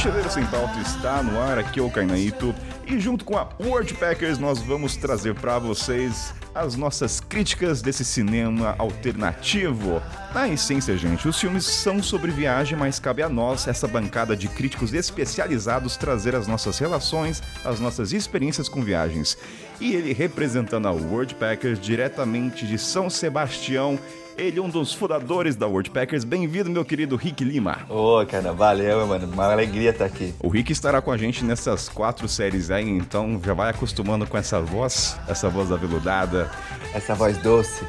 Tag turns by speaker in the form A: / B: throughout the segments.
A: Mochileiro Sem Pauta está no ar, aqui é o Kainaito. E junto com a World Packers nós vamos trazer para vocês as nossas críticas desse cinema alternativo. Na essência, gente, os filmes são sobre viagem, mas cabe a nós, essa bancada de críticos especializados, trazer as nossas relações, as nossas experiências com viagens. E ele representando a World Packers diretamente de São Sebastião, ele é um dos fundadores da World Packers. Bem-vindo, meu querido Rick Lima.
B: Ô, cara, valeu, mano. Uma alegria estar aqui.
A: O Rick estará com a gente nessas quatro séries aí, então já vai acostumando com essa voz, essa voz aveludada.
B: Essa voz doce.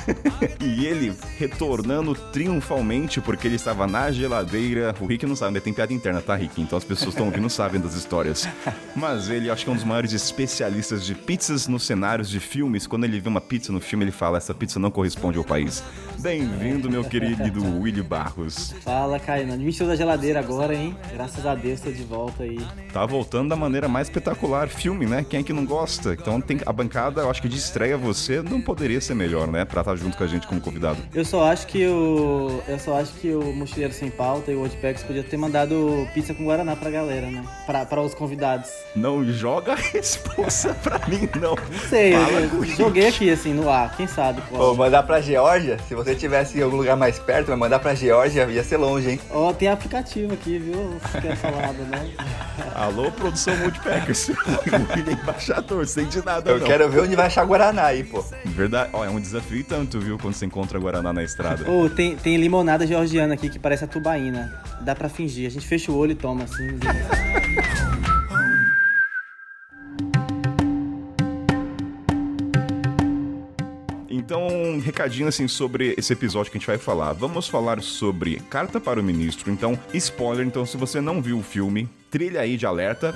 A: e ele retornando triunfalmente porque ele estava na geladeira. O Rick não sabe, mas tem piada interna, tá, Rick? Então as pessoas estão ouvindo sabem das histórias. Mas ele acho que é um dos maiores especialistas de pizzas nos cenários de filmes. Quando ele vê uma pizza no filme, ele fala: essa pizza não corresponde ao país. Bem-vindo, meu querido Willy Barros.
C: Fala, Caio. Me encheu da geladeira agora, hein? Graças a Deus, tô de volta aí.
A: Tá voltando da maneira mais espetacular. Filme, né? Quem é que não gosta? Então tem a bancada, eu acho que de estreia você não poderia ser melhor, né? Pra estar junto com a gente como convidado.
C: Eu só acho que o. Eu só acho que o Mochileiro Sem Pauta e o Woodpacks podia ter mandado pizza com Guaraná pra galera, né? Pra, pra os convidados.
A: Não joga a resposta pra mim, não.
C: Não sei,
A: Fala
C: eu, joguei aqui assim no ar, quem sabe
B: Pô,
C: qual.
B: mandar pra Geórgia, se você tivesse em algum lugar mais perto, mas mandar pra Geórgia ia ser longe, hein?
C: Ó, tem aplicativo aqui, viu? Não quer falar né?
A: Alô, produção Multipackers. o William é embaixador, sem de nada,
B: Eu
A: não.
B: quero ver onde vai achar Guaraná aí, pô.
A: Verdade, ó, é um desafio e tanto, viu, quando você encontra Guaraná na estrada.
C: Ô, tem, tem limonada georgiana aqui que parece a tubaína. Dá pra fingir. A gente fecha o olho e toma assim.
A: Então, um recadinho assim sobre esse episódio que a gente vai falar. Vamos falar sobre Carta para o Ministro. Então, spoiler, então se você não viu o filme, trilha aí de alerta.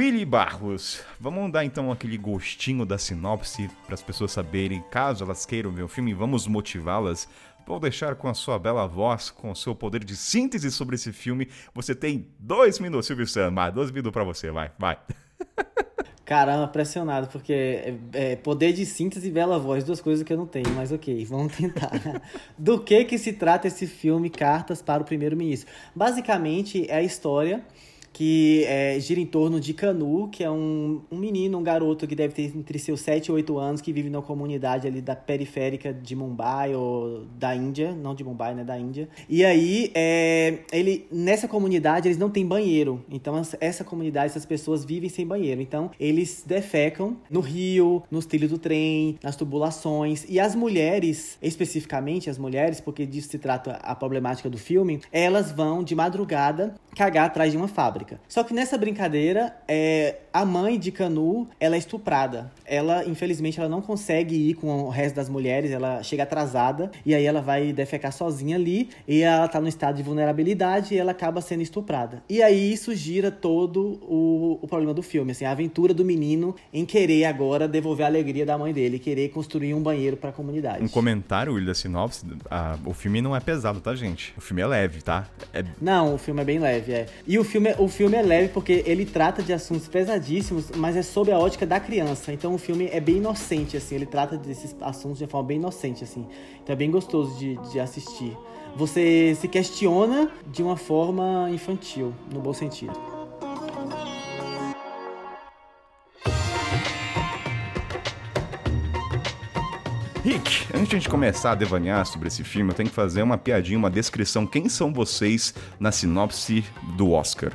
A: Willy Barros, vamos dar então aquele gostinho da sinopse para as pessoas saberem, caso elas queiram ver o filme, vamos motivá-las. Vou deixar com a sua bela voz, com o seu poder de síntese sobre esse filme. Você tem dois minutos, Silvio. Mais dois minutos para você, vai, vai.
C: Caramba, pressionado, porque é, é poder de síntese e bela voz, duas coisas que eu não tenho, mas ok, vamos tentar. Do que que se trata esse filme Cartas para o Primeiro-Ministro? Basicamente, é a história que é, gira em torno de Canu, que é um, um menino, um garoto que deve ter entre seus 7 e 8 anos, que vive numa comunidade ali da periférica de Mumbai ou da Índia, não de Mumbai, né, da Índia. E aí, é, ele nessa comunidade eles não têm banheiro, então essa- essa comunidade, essas pessoas vivem sem banheiro. Então, eles defecam no rio, nos trilhos do trem, nas tubulações. E as mulheres, especificamente as mulheres, porque disso se trata a problemática do filme, elas vão de madrugada cagar atrás de uma fábrica. Só que nessa brincadeira, é, a mãe de Canu, ela é estuprada. Ela, infelizmente, ela não consegue ir com o resto das mulheres, ela chega atrasada, e aí ela vai defecar sozinha ali, e ela tá no estado de vulnerabilidade, e ela acaba sendo estuprada. E aí isso gira todo o, o problema do filme, assim, a aventura do menino em querer agora devolver a alegria da mãe dele, querer construir um banheiro pra comunidade.
A: Um comentário, Will, da sinopse. o filme não é pesado, tá, gente? O filme é leve, tá? É
C: Não, o filme é bem leve, é. E o filme, é- o filme é leve porque ele trata de assuntos pesadíssimos, mas é sob a ótica da criança. Então filme é bem inocente, assim. Ele trata desses assuntos de forma bem inocente, assim. Então é bem gostoso de, de assistir. Você se questiona de uma forma infantil, no bom sentido.
A: Rick, antes de a gente começar a devanear sobre esse filme, eu tenho que fazer uma piadinha, uma descrição. Quem são vocês na sinopse do Oscar?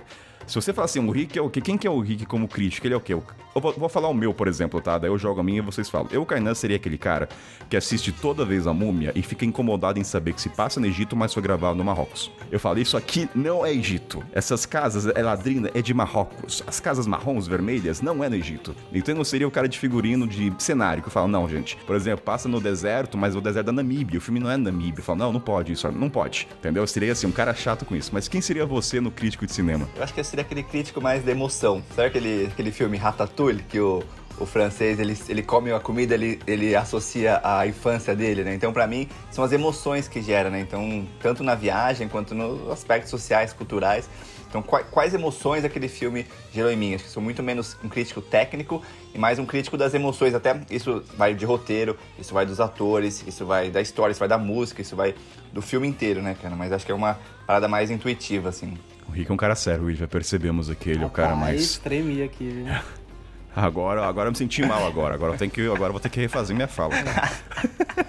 A: Se você falar assim, o Rick é o quê? Quem que é o Rick como crítico? Ele é o quê? Eu vou, vou falar o meu, por exemplo, tá? Daí eu jogo a minha e vocês falam. Eu, Kainan, seria aquele cara que assiste toda vez a múmia e fica incomodado em saber que se passa no Egito, mas foi gravado no Marrocos. Eu falo, isso aqui não é Egito. Essas casas, é ladrina, é de Marrocos. As casas marrons, vermelhas, não é no Egito. Então eu seria o cara de figurino, de cenário, que eu falo, não, gente. Por exemplo, passa no deserto, mas o deserto da Namíbia. O filme não é Namíbia. Eu falo, não, não pode isso, não pode. Entendeu? Eu seria assim, um cara chato com isso. Mas quem seria você no crítico de cinema?
B: Eu acho que eu seria aquele crítico mais da emoção. Sabe aquele, aquele filme Ratatouille que o, o francês, ele, ele come a comida, ele, ele associa a infância dele, né? Então, pra mim, são as emoções que gera, né? Então, tanto na viagem quanto nos aspectos sociais, culturais. Então, quais, quais emoções aquele filme gerou em mim? Acho que sou muito menos um crítico técnico e mais um crítico das emoções. Até isso vai de roteiro, isso vai dos atores, isso vai da história, isso vai da música, isso vai do filme inteiro, né, cara? Mas acho que é uma parada mais intuitiva, assim.
A: O Rick é um cara sério, já percebemos aqui, ele é o cara mais...
C: tremi aqui, viu?
A: Agora, agora eu me senti mal agora, agora eu, tenho que, agora vou ter que refazer minha fala.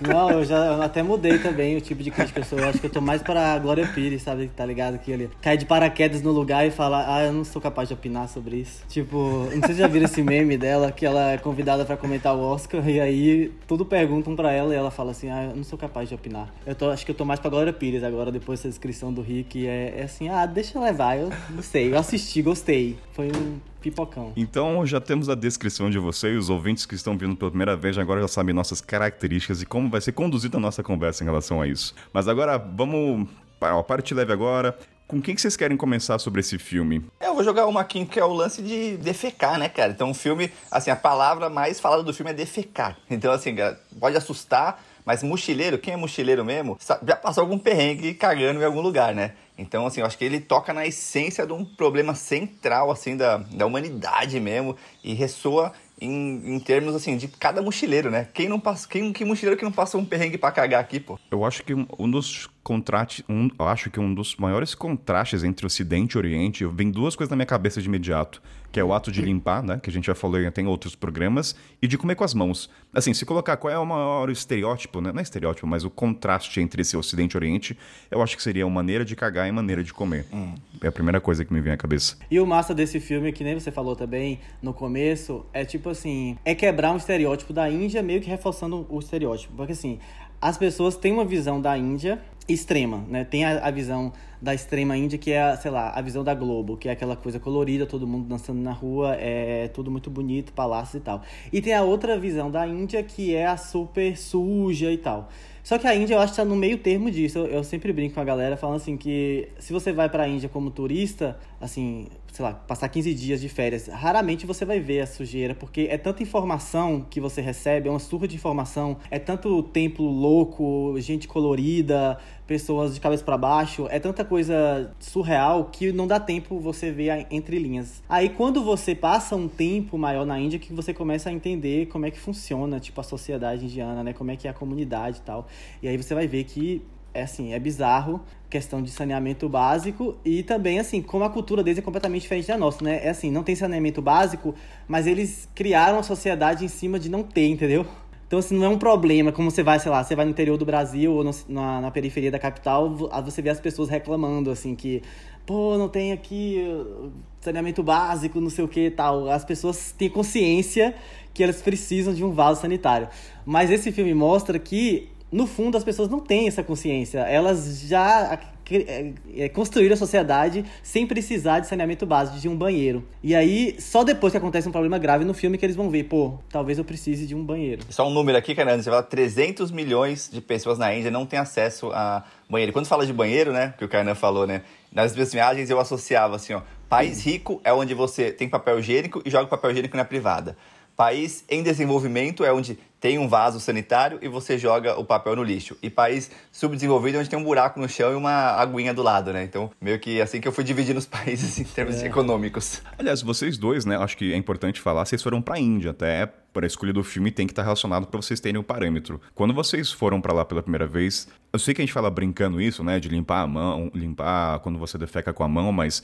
C: Não, eu já eu até mudei também o tipo de crítica que eu sou. Eu acho que eu tô mais pra a Glória Pires, sabe? Tá ligado? Que ele cai de paraquedas no lugar e fala, ah, eu não sou capaz de opinar sobre isso. Tipo, não sei se já viram esse meme dela, que ela é convidada pra comentar o Oscar, e aí tudo perguntam pra ela e ela fala assim, ah, eu não sou capaz de opinar. Eu tô, acho que eu tô mais pra Glória Pires agora, depois dessa descrição do Rick. É, é assim, ah, deixa levar, eu não sei, eu assisti, gostei. Foi um pipocão.
A: Então já temos a descrição de você e os ouvintes que estão vindo pela primeira vez agora já sabem nossas características e como vai ser conduzida a nossa conversa em relação a isso. Mas agora vamos para a parte leve agora. Com quem que vocês querem começar sobre esse filme?
B: Eu vou jogar uma aqui que é o lance de defecar, né, cara? Então, o filme, assim, a palavra mais falada do filme é defecar. Então, assim, pode assustar, mas mochileiro, quem é mochileiro mesmo, já passou algum perrengue cagando em algum lugar, né? Então, assim, eu acho que ele toca na essência de um problema central, assim, da, da humanidade mesmo, e ressoa em, em termos, assim, de cada mochileiro, né? Quem não passa, quem, que mochileiro que não passa um perrengue pra cagar aqui, pô?
A: Eu acho que um, dos contrastes, um, acho que um dos maiores contrastes entre Ocidente e Oriente, vem duas coisas na minha cabeça de imediato, que é o ato de limpar, né, que a gente já falou em tem outros programas, e de comer com as mãos. Assim, se colocar qual é o maior estereótipo, né? não é estereótipo, mas o contraste entre esse Ocidente e Oriente, eu acho que seria uma maneira de cagar e maneira de comer.
B: Hum.
A: É a primeira coisa que me vem à cabeça.
C: E o massa desse filme, que nem você falou também no começo, é tipo assim, é quebrar um estereótipo da Índia, meio que reforçando o estereótipo. Porque assim, as pessoas têm uma visão da Índia extrema, né? Tem a, a, visão da extrema Índia, que é, a, sei lá, a visão da Globo, que é aquela coisa colorida, todo mundo dançando na rua, é tudo muito bonito, palácios e tal. E tem a outra visão da Índia, que é a super suja e tal. Só que a Índia, eu acho que tá no meio termo disso. Eu, eu sempre brinco com a galera falando assim que se você vai pra Índia como turista, assim, sei lá, passar 15 dias de férias, raramente você vai ver a sujeira, porque é tanta informação que você recebe, é uma surra de informação, é tanto templo louco, gente colorida, pessoas de cabeça para baixo, é tanta coisa surreal que não dá tempo você ver entre linhas. Aí quando você passa um tempo maior na Índia que você começa a entender como é que funciona, tipo a sociedade indiana, né, como é que é a comunidade e tal. E aí você vai ver que é assim, é bizarro, questão de saneamento básico e também assim, como a cultura deles é completamente diferente da nossa, né? É assim, não tem saneamento básico, mas eles criaram a sociedade em cima de não ter, entendeu? Então, assim, não é um problema, como você vai, sei lá, você vai no interior do Brasil ou no, na, na periferia da capital, você vê as pessoas reclamando, assim, que, pô, não tem aqui uh, saneamento básico, não sei o que e tal. As pessoas têm consciência que elas precisam de um vaso sanitário. Mas esse filme mostra que no fundo, as pessoas não têm essa consciência. Elas já é, é, construíram a sociedade sem precisar de saneamento básico, de um banheiro. E aí, só depois que acontece um problema grave no filme que eles vão ver, pô, talvez eu precise de um banheiro.
B: Só um número aqui, Fernando, você fala 300 milhões de pessoas na Índia não têm acesso a banheiro. Quando fala de banheiro, né, que o Kainan falou, né, nas minhas viagens eu associava assim, ó, país rico é onde você tem papel higiênico e joga papel higiênico na privada. País em desenvolvimento é onde tem um vaso sanitário e você joga o papel no lixo. E país subdesenvolvido onde tem um buraco no chão e uma aguinha do lado, né? Então, meio que assim que eu fui dividindo os países em termos é. econômicos.
A: Aliás, vocês dois, né? Acho que é importante falar, vocês foram pra Índia, até para a escolha do filme tem que estar relacionado para vocês terem o um parâmetro. Quando vocês foram para lá pela primeira vez, eu sei que a gente fala brincando isso, né, de limpar a mão, limpar quando você defeca com a mão, mas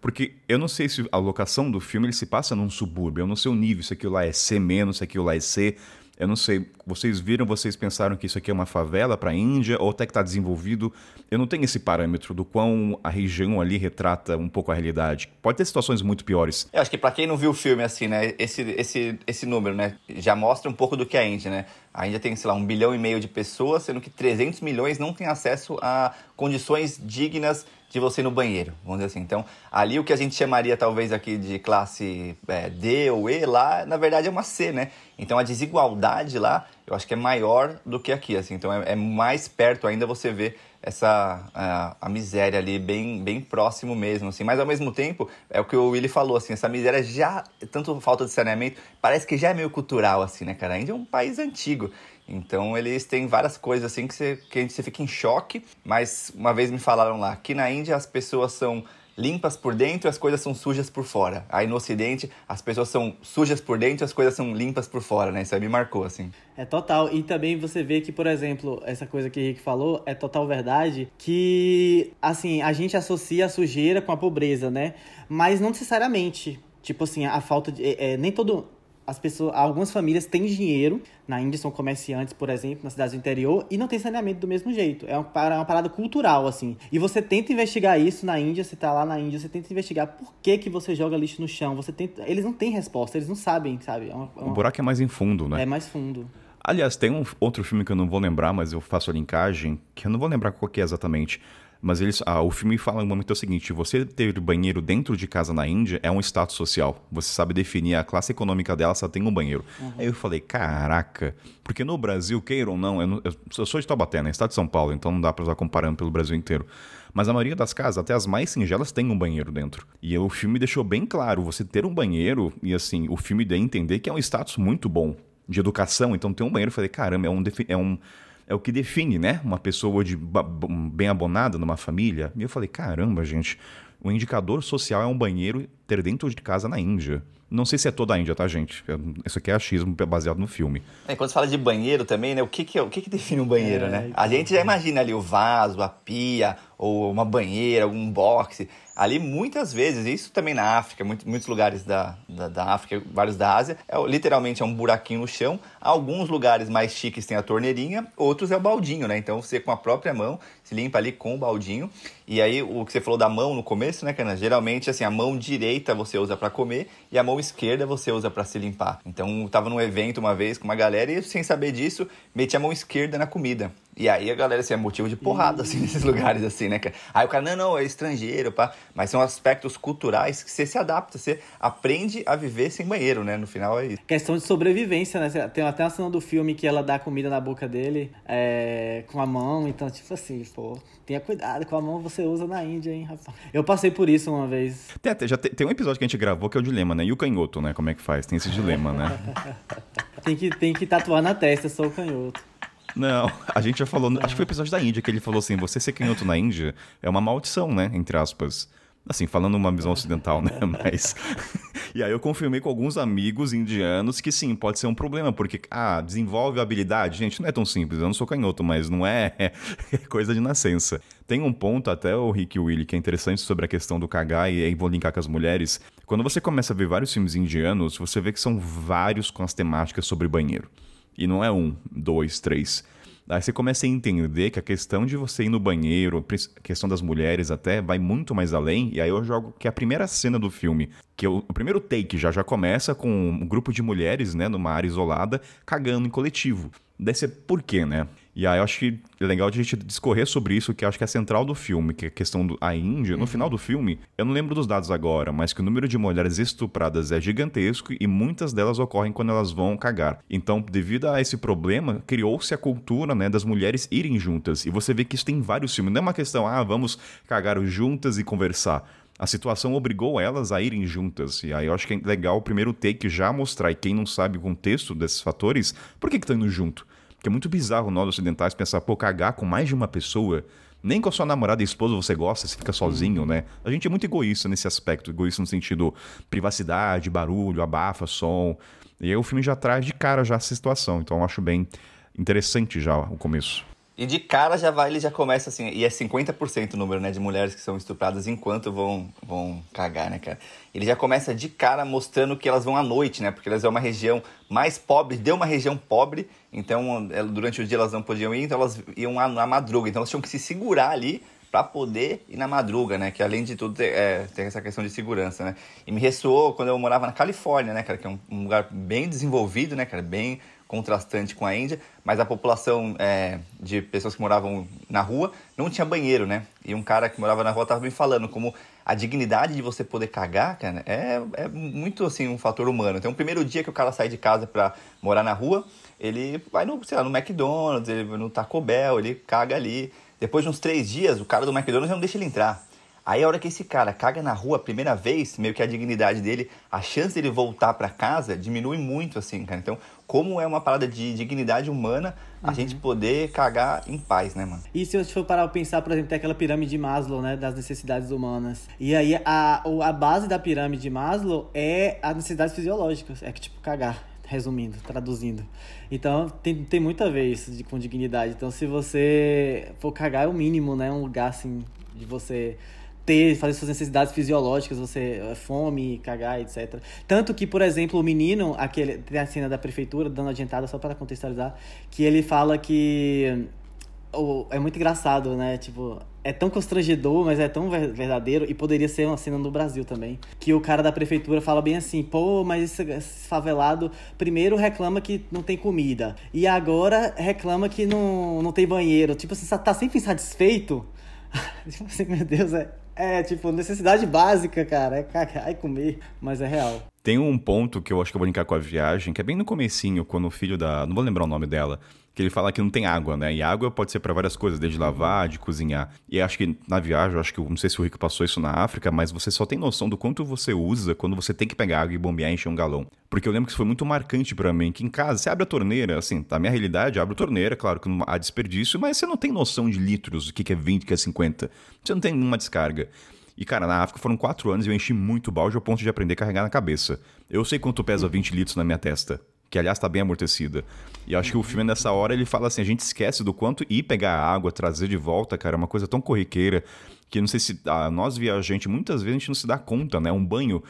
A: porque eu não sei se a locação do filme ele se passa num subúrbio. Eu não sei o nível, se aquilo lá é C menos, se aquilo lá é C. Eu não sei. Vocês viram, vocês pensaram que isso aqui é uma favela para a Índia ou até que está desenvolvido? Eu não tenho esse parâmetro do quão a região ali retrata um pouco a realidade. Pode ter situações muito piores.
B: Eu acho que para quem não viu o filme assim, né, esse, esse, esse número, né, já mostra um pouco do que é a Índia, né? A Índia tem, sei lá, um bilhão e meio de pessoas, sendo que 300 milhões não têm acesso a condições dignas de você no banheiro, vamos dizer assim. Então, ali o que a gente chamaria talvez aqui de classe é, D ou E, lá na verdade é uma C, né? Então a desigualdade lá, eu acho que é maior do que aqui, assim. Então é, é mais perto ainda você vê essa a, a, miséria ali bem, bem próximo mesmo, assim. Mas ao mesmo tempo, é o que o Willy falou, assim, essa miséria já, tanto falta de saneamento, parece que já é meio cultural, assim, né, cara? A Índia é um país antigo. Então eles têm várias coisas assim que, você, que você fica em choque, mas uma vez me falaram lá que na Índia as pessoas são limpas por dentro e as coisas são sujas por fora. Aí no Ocidente, as pessoas são sujas por dentro e as coisas são limpas por fora, né? Isso aí me marcou, assim.
C: É total. E também você vê que, por exemplo, essa coisa que o Henrique falou é total verdade, que, assim, a gente associa a sujeira com a pobreza, né? Mas não necessariamente. Tipo assim, a falta de... É, nem todo as pessoas, algumas famílias têm dinheiro, na Índia são comerciantes, por exemplo, nas cidades do interior, e não tem saneamento do mesmo jeito. É uma, é uma parada cultural, assim. E você tenta investigar isso na Índia, você tá lá na Índia, você tenta investigar por que, que você joga lixo no chão. Você tenta. Eles não têm resposta, eles não sabem, sabe? É uma,
A: uma... O buraco é mais em fundo, né?
C: É mais fundo.
A: Aliás, tem um outro filme que eu não vou lembrar, mas eu faço a linkagem, que eu não vou lembrar qual que é exatamente. Mas eles, ah, o filme fala um momento é o seguinte: você ter banheiro dentro de casa na Índia é um status social. Você sabe definir a classe econômica dela, só tem um banheiro. Uhum. Aí eu falei, caraca, porque no Brasil, queira ou não, eu, eu sou de Taubaté, né? Estado de São Paulo, então não dá pra estar comparando pelo Brasil inteiro. Mas a maioria das casas, até as mais singelas, tem um banheiro dentro. E o filme deixou bem claro: você ter um banheiro, e assim, o filme deu a entender que é um status muito bom de educação. Então ter um banheiro, eu falei, caramba, é um, é um é o que define, né? Uma pessoa de bem abonada numa família. E eu falei, caramba, gente, o indicador social é um banheiro ter dentro de casa na Índia. Não sei se é toda a Índia, tá, gente? Isso aqui é achismo baseado no filme.
B: É, quando você fala de banheiro também, né? O que, que, é, o que, que define um banheiro, é, né? Então... A gente já imagina ali o vaso, a pia, ou uma banheira, algum boxe. Ali, muitas vezes, isso também na África, muito, muitos lugares da, da, da, África, vários da Ásia, é, literalmente é um buraquinho no chão. Alguns lugares mais chiques tem a torneirinha, outros é o baldinho, né? Então você com a própria mão se limpa ali com o baldinho. E aí, o que você falou da mão no começo, né, Cana? Geralmente, assim, a mão direita você usa para comer e a mão esquerda você usa para se limpar. Então, eu tava num evento uma vez com uma galera e, sem saber disso, meti a mão esquerda na comida. E aí a galera, assim, é motivo de porrada, assim, nesses lugares, assim, né? Aí o cara, não, não, é estrangeiro, pá. Mas são aspectos culturais que você se adapta, você aprende a viver sem banheiro, né? No final é isso.
C: Questão de sobrevivência, né? Tem até a cena do filme que ela dá comida na boca dele é, com a mão. Então, tipo assim, pô, tenha cuidado com a mão você usa na Índia, hein, rapaz. Eu passei por isso uma vez.
A: Tem, já tem, tem um episódio que a gente gravou que é o dilema, né? E o canhoto, né? Como é que faz? Tem esse dilema, né?
C: tem, que, tem que tatuar na testa, sou o canhoto.
A: Não, a gente já falou. Acho que foi o episódio da Índia que ele falou assim: você ser canhoto na Índia é uma maldição, né? Entre aspas. Assim, falando uma visão ocidental, né? Mas. e aí eu confirmei com alguns amigos indianos que sim, pode ser um problema, porque, ah, desenvolve a habilidade. Gente, não é tão simples. Eu não sou canhoto, mas não é, é coisa de nascença. Tem um ponto, até o Rick Willy, que é interessante sobre a questão do cagar, e aí vou linkar com as mulheres. Quando você começa a ver vários filmes indianos, você vê que são vários com as temáticas sobre banheiro. E não é um, dois, três. Aí você começa a entender que a questão de você ir no banheiro, a questão das mulheres até, vai muito mais além. E aí eu jogo que a primeira cena do filme, que o, o primeiro take já já começa com um grupo de mulheres, né, numa área isolada, cagando em coletivo. Daí você, por quê, né? E aí eu acho que é legal de a gente discorrer sobre isso, que acho que é a central do filme, que é a questão da Índia. No uhum. final do filme, eu não lembro dos dados agora, mas que o número de mulheres estupradas é gigantesco e muitas delas ocorrem quando elas vão cagar. Então, devido a esse problema, criou-se a cultura né, das mulheres irem juntas. E você vê que isso tem vários filmes. Não é uma questão, ah, vamos cagar juntas e conversar a situação obrigou elas a irem juntas. E aí eu acho que é legal o primeiro take já mostrar, e quem não sabe o contexto desses fatores, por que estão indo junto? Porque é muito bizarro nós ocidentais pensar, pô, cagar com mais de uma pessoa. Nem com a sua namorada e esposa você gosta, você fica sozinho, né? A gente é muito egoísta nesse aspecto, egoísta no sentido privacidade, barulho, abafa, som. E aí o filme já traz de cara já essa situação. Então eu acho bem interessante já o começo.
B: E de cara já vai, ele já começa assim, e é 50% o número, né, de mulheres que são estupradas enquanto vão, vão cagar, né, cara? Ele já começa de cara mostrando que elas vão à noite, né? Porque elas é uma região mais pobre, deu uma região pobre, então durante o dia elas não podiam ir, então elas iam na madruga, então elas tinham que se segurar ali para poder ir na madruga, né? Que além de tudo é, tem, essa questão de segurança, né? E me ressoou quando eu morava na Califórnia, né, cara? Que é um, um lugar bem desenvolvido, né, cara? Bem contrastante com a Índia, mas a população é, de pessoas que moravam na rua não tinha banheiro, né? E um cara que morava na rua estava me falando como a dignidade de você poder cagar, cara, é, é muito assim um fator humano. Então, o primeiro dia que o cara sai de casa para morar na rua, ele vai no, sei lá, no McDonald's, ele no Taco Bell, ele caga ali. Depois de uns três dias, o cara do McDonald's não deixa ele entrar. Aí a hora que esse cara caga na rua a primeira vez, meio que a dignidade dele, a chance dele voltar para casa diminui muito, assim, cara. Então, como é uma parada de dignidade humana a
C: Uhum.
B: gente poder cagar em paz, né, mano?
C: E se eu for parar pra pensar, por exemplo, tem aquela pirâmide de Maslow, né, das necessidades humanas. E aí a, a base da pirâmide de Maslow é as necessidades fisiológicas, é que tipo cagar, resumindo, traduzindo. Então tem, tem muito a ver isso de, com dignidade. Então se você for cagar é o mínimo, né, um lugar assim de você ter, fazer suas necessidades fisiológicas, você eh, fome, cagar, etc. Tanto que, por exemplo, o menino, aquele tem a cena da prefeitura dando adiantada só para contextualizar, que ele fala que o- é muito engraçado, né? Tipo, é tão constrangedor, mas é tão ver- verdadeiro e poderia ser uma cena no Brasil também. Que o cara da prefeitura fala bem assim: pô, mas esse, esse favelado primeiro reclama que não tem comida e agora reclama que não, não tem banheiro. Tipo, você tá sempre insatisfeito. tipo assim, meu Deus, é, é tipo necessidade básica, cara. É cagar e comer, mas é real.
A: Tem um ponto que eu acho que eu vou linkar com a viagem, que é bem no comecinho, quando o filho da... Não vou lembrar o nome dela. Que ele fala que não tem água, né? E água pode ser pra várias coisas, desde lavar, de cozinhar. E acho que na viagem, acho que não sei se o Rico passou isso na África, mas você só tem noção do quanto você usa quando você tem que pegar água e bombear e encher um galão. Porque eu lembro que isso foi muito marcante pra mim, que em casa, você abre a torneira, assim, na minha realidade, abre a torneira, claro que não há desperdício, mas você não tem noção de litros, o que é 20, o que é 50. Você não tem nenhuma descarga. E, cara, na África foram quatro anos e eu enchi muito balde ao ponto de aprender a carregar na cabeça. Eu sei quanto pesa 20 litros na minha testa, que aliás tá bem amortecida. E acho que o filme nessa hora ele fala assim, a gente esquece do quanto ir pegar água, trazer de volta, cara, é uma coisa tão corriqueira que não sei se ah, nós viajantes muitas vezes a gente não se dá conta, né? Um banho,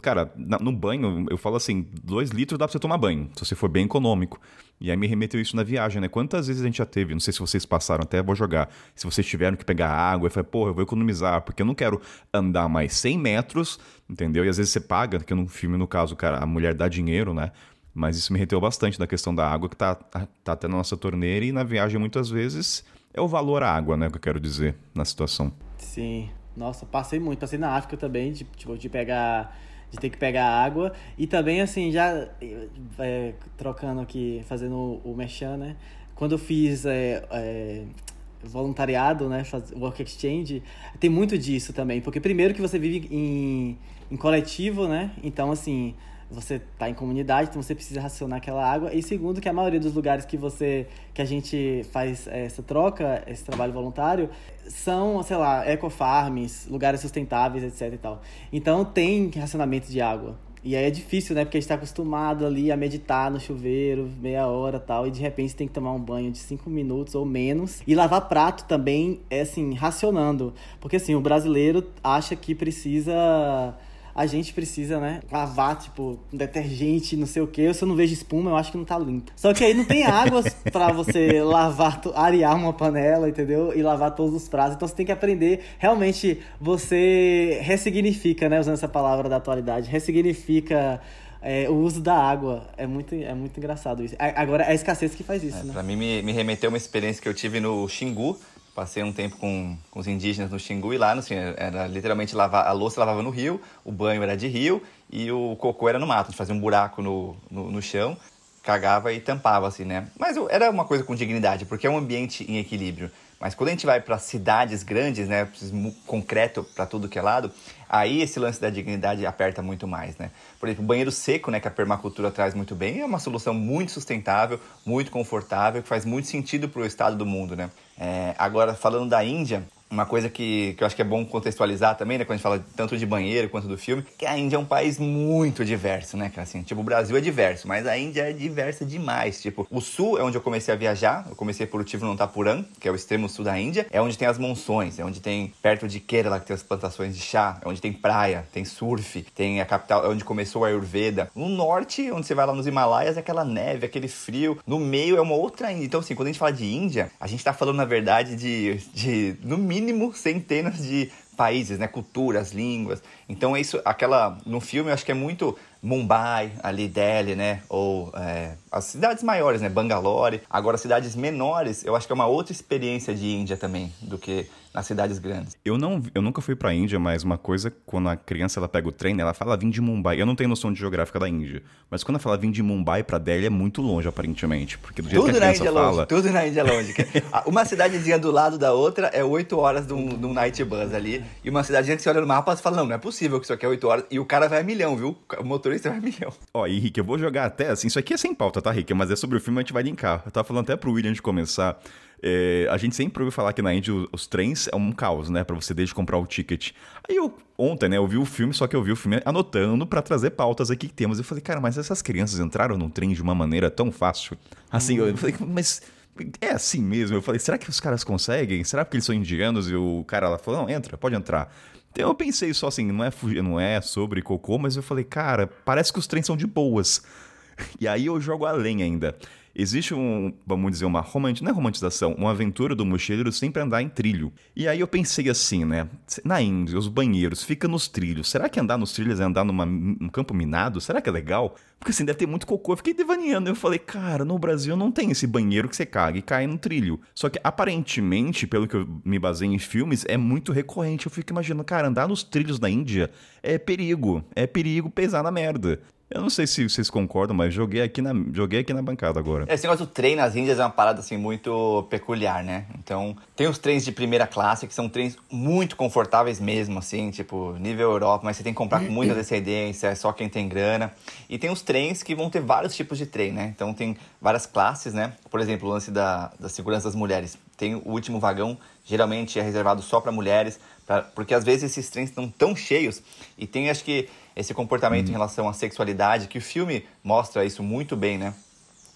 A: cara, na- no banho eu falo assim, dois litros dá pra você tomar banho, se você for bem econômico. E aí me remeteu isso na viagem, né? Quantas vezes a gente já teve, não sei se vocês passaram, até vou jogar, se vocês tiveram que pegar água, eu falei, porra, eu vou economizar, porque eu não quero andar mais 100 metros, entendeu? E às vezes você paga, que no filme, no caso, cara, a mulher dá dinheiro, né? Mas isso me reteu bastante da questão da água que tá, tá, tá até na nossa torneira e na viagem muitas vezes é o valor à água, né? Que eu quero dizer na situação.
C: Sim. Nossa, passei muito. Passei na África também, de, tipo, de pegar. De ter que pegar água. E também, assim, já é, trocando aqui, fazendo o, o né? Quando eu fiz é, é, voluntariado, né? Faz, work exchange, tem muito disso também. Porque primeiro que você vive em, em coletivo, né? Então, assim, você tá em comunidade, então você precisa racionar aquela água. E segundo, que a maioria dos lugares que você que a gente faz essa troca, esse trabalho voluntário, são, sei lá, ecofarms, lugares sustentáveis, etc e tal. Então tem racionamento de água. E aí é difícil, né? Porque a gente tá acostumado ali a meditar no chuveiro, meia hora tal, e de repente tem que tomar um banho de cinco minutos ou menos. E lavar prato também é assim, racionando. Porque assim, o brasileiro acha que precisa a gente precisa, né, lavar, tipo, um detergente, não sei o que. Se eu não vejo espuma, eu acho que não tá limpo. Só que aí não tem água pra você lavar, arear uma panela, entendeu? E lavar todos os pratos. Então você tem que aprender, realmente, você ressignifica, né, usando essa palavra da atualidade, ressignifica é, o uso da água. É muito, é muito engraçado isso. Agora, é a escassez que faz isso,
B: É,
C: né?
B: pra mim, me, me remeteu uma experiência que eu tive no Xingu. Passei um tempo com, com os indígenas no Xingu e lá, assim, era literalmente lavar, a louça lavava no rio, o banho era de rio e o cocô era no mato. A gente fazia um buraco no, no, no chão, cagava e tampava, assim, né? Mas era uma coisa com dignidade, porque é um ambiente em equilíbrio. Mas quando a gente vai para cidades grandes, né, concreto para tudo que é lado, aí esse lance da dignidade aperta muito mais, né? Por exemplo, o banheiro seco, né, que a permacultura traz muito bem, é uma solução muito sustentável, muito confortável, que faz muito sentido para o estado do mundo, né? É, agora, falando da Índia, uma coisa que, que eu acho que é bom contextualizar também, né? Quando a gente fala tanto de banheiro quanto do filme, que a Índia é um país muito diverso, né, cara? Assim, tipo, o Brasil é diverso, mas a Índia é diversa demais. Tipo, o sul é onde eu comecei a viajar. Eu comecei por Tiruvananthapuram, que é o extremo sul da Índia. É onde tem as monções, é onde tem, perto de Kerala, que tem as plantações de chá. É onde tem praia, tem surf, tem a capital, é onde começou a Ayurveda. No norte, onde você vai lá nos Himalaias, é aquela neve, aquele frio. No meio é uma outra Índia. Então, assim, quando a gente fala de Índia, a gente tá falando, na verdade, de, de no mínimo, centenas de países, né? Culturas, línguas. Então isso, aquela no filme eu acho que é muito Mumbai, ali Delhi, né? Ou é, as cidades maiores, né? Bangalore. Agora cidades menores, eu acho que é uma outra experiência de Índia também do que nas cidades grandes.
A: Eu não, eu nunca fui pra Índia, mas uma coisa, quando a criança ela pega o trem, ela fala vim de Mumbai. Eu não tenho noção de geográfica da Índia, mas quando ela fala vim de Mumbai pra Delhi é muito longe, aparentemente. Porque do jeito
B: Tudo
A: que a
B: na
A: criança
B: Índia é longe,
A: fala.
B: tudo na Índia é longe. Uma cidadezinha do lado da outra é 8 horas de um, de um night bus ali. E uma cidadezinha que você olha no mapa e fala, não, não é possível que isso aqui é 8 horas. E o cara vai a milhão, viu? O motorista vai a milhão.
A: Ó, e Rick, eu vou jogar até assim. Isso aqui é sem pauta, tá, Rick? Mas é sobre o filme, a gente vai linkar. Eu tava falando até pro William de começar. É, a gente sempre ouviu falar que na Índia os, os trens é um caos, né? Pra você desde comprar o ticket. Aí eu, ontem, né, eu vi o filme, só que eu vi o filme anotando pra trazer pautas aqui que temos. Eu falei, cara, mas essas crianças entraram no trem de uma maneira tão fácil. Assim, eu falei, mas. É assim mesmo. Eu falei, será que os caras conseguem? Será que eles são indianos? E o cara lá falou, não, entra, pode entrar. Então eu pensei só assim, não é, não é sobre cocô, mas eu falei, cara, parece que os trens são de boas. E aí eu jogo além ainda. Existe um, vamos dizer, uma romantização, não é romantização, uma aventura do mochileiro sempre andar em trilho. E aí eu pensei assim, né? Na Índia, os banheiros ficam nos trilhos. Será que andar nos trilhos é andar num campo minado? Será que é legal? Porque assim, deve ter muito cocô. Eu fiquei devaneando. Eu falei, cara, no Brasil não tem esse banheiro que você caga e cai no trilho. Só que aparentemente, pelo que eu me baseei em filmes, é muito recorrente. Eu fico imaginando, cara, andar nos trilhos da Índia é perigo. É perigo pesar na merda. Eu não sei se vocês concordam, mas joguei aqui na, joguei aqui na bancada agora.
B: Esse negócio do trem nas Índias é uma parada assim muito peculiar, né? Então, tem os trens de primeira classe que são trens muito confortáveis mesmo, assim, tipo, nível Europa, mas você tem que comprar com muita descendência, é só quem tem grana. E tem os trens que vão ter vários tipos de trem, né? Então, tem várias classes, né? Por exemplo, o lance da, da segurança das mulheres. Tem o último vagão, geralmente é reservado só para mulheres, pra, porque às vezes esses trens estão tão cheios e tem, acho que, esse comportamento em relação à sexualidade, que o filme mostra isso muito bem, né?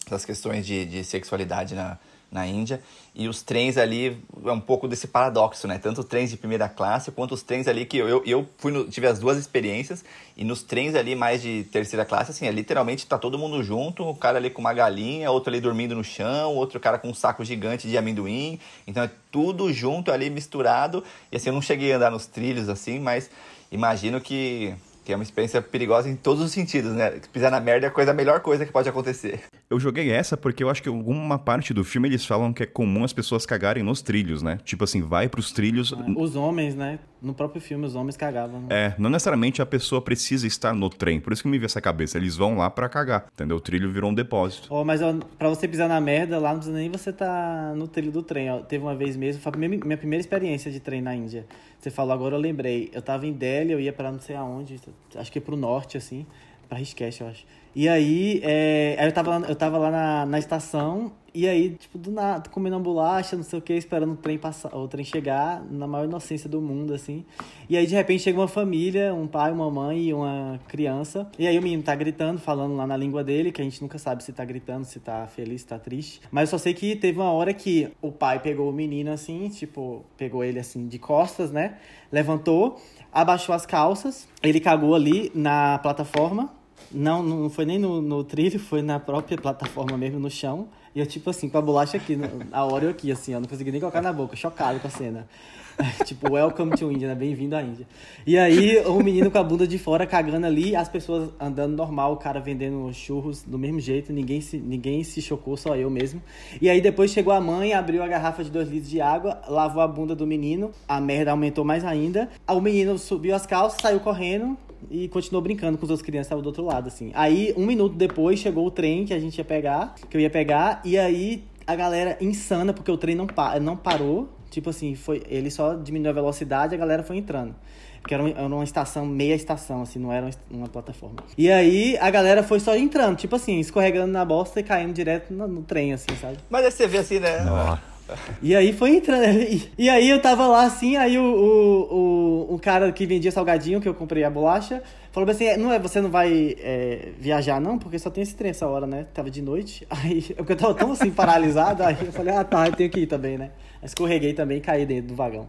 B: Das questões de, de sexualidade na, na Índia. E os trens ali é um pouco desse paradoxo, né? Tanto os trens de primeira classe quanto os trens ali que eu, eu, eu fui no- tive as duas experiências. E nos trens ali mais de terceira classe, assim, é literalmente tá todo mundo junto, o cara ali com uma galinha, outro ali dormindo no chão, outro cara com um saco gigante de amendoim. Então é tudo junto ali, misturado. E assim, eu não cheguei a andar nos trilhos assim, mas imagino que, que é uma experiência perigosa em todos os sentidos, né? Pisar na merda é a, coisa, a melhor coisa que pode acontecer.
A: Eu joguei essa porque eu acho que alguma parte do filme eles falam que é comum as pessoas cagarem nos trilhos, né? Tipo assim, vai pros trilhos.
C: Os homens, né? No próprio filme, os homens cagavam. né?
A: É, não necessariamente a pessoa precisa estar no trem. Por isso que me veio essa cabeça. Eles vão lá pra cagar, entendeu? O trilho virou um depósito.
C: Ó, mas ó, pra você pisar na merda, lá não precisa nem você tá no trilho do trem. Ó. Teve uma vez mesmo, foi a minha, minha primeira experiência de trem na Índia. Você falou agora, eu lembrei. Eu tava em Delhi, eu ia pra não sei aonde, acho que pro norte, assim, pra Rishikesh, eu acho. E aí, é, eu tava lá, eu tava lá na, na estação, e aí, tipo, do nada, comendo uma bolacha, não sei o que, esperando o trem passar, o trem chegar, na maior inocência do mundo, assim. E aí, de repente, chega uma família, um pai, uma mãe e uma criança. E aí o menino tá gritando, falando lá na língua dele, que a gente nunca sabe se tá gritando, se tá feliz, se tá triste. Mas eu só sei que teve uma hora que o pai pegou o menino assim, tipo, pegou ele assim de costas, né? Levantou, abaixou as calças, ele cagou ali na plataforma. Não, não foi nem no, no trilho, foi na própria plataforma mesmo, no chão. E eu, tipo assim, com a bolacha aqui, a Oreo aqui, assim, ó, não consegui nem colocar na boca, chocado com a cena. tipo, welcome to India, né? Bem-vindo à Índia. E aí, o menino com a bunda de fora cagando ali, as pessoas andando normal, o cara vendendo churros do mesmo jeito, ninguém se, ninguém se chocou, só eu mesmo. E aí, depois chegou a mãe, abriu a garrafa de dois litros de água, lavou a bunda do menino, a merda aumentou mais ainda. O menino subiu as calças, saiu correndo, e continuou brincando com os outros crianças que estavam do outro lado, assim. Aí, um minuto depois, chegou o trem que a gente ia pegar, que eu ia pegar, e aí a galera insana, porque o trem não, pa não parou. Tipo assim, foi, ele só diminuiu a velocidade e a galera foi entrando. Que era uma, era uma estação, meia estação, assim, não era uma, plataforma. E aí a galera foi só entrando, tipo assim, escorregando na bosta e caindo direto no, no trem, assim, sabe?
B: Mas aí você vê assim, né?
C: E aí foi entrando. E, e aí eu tava lá assim, aí o, o, o, o cara que vendia salgadinho, que eu comprei a bolacha, falou assim: "É, não é, você não vai é, viajar, não? Porque só tem esse trem essa hora, né? Tava de noite. Aí porque eu tava tão assim, paralisado, aí eu falei, ah tá, eu tenho que ir também, né? Escorreguei também e caí dentro do vagão.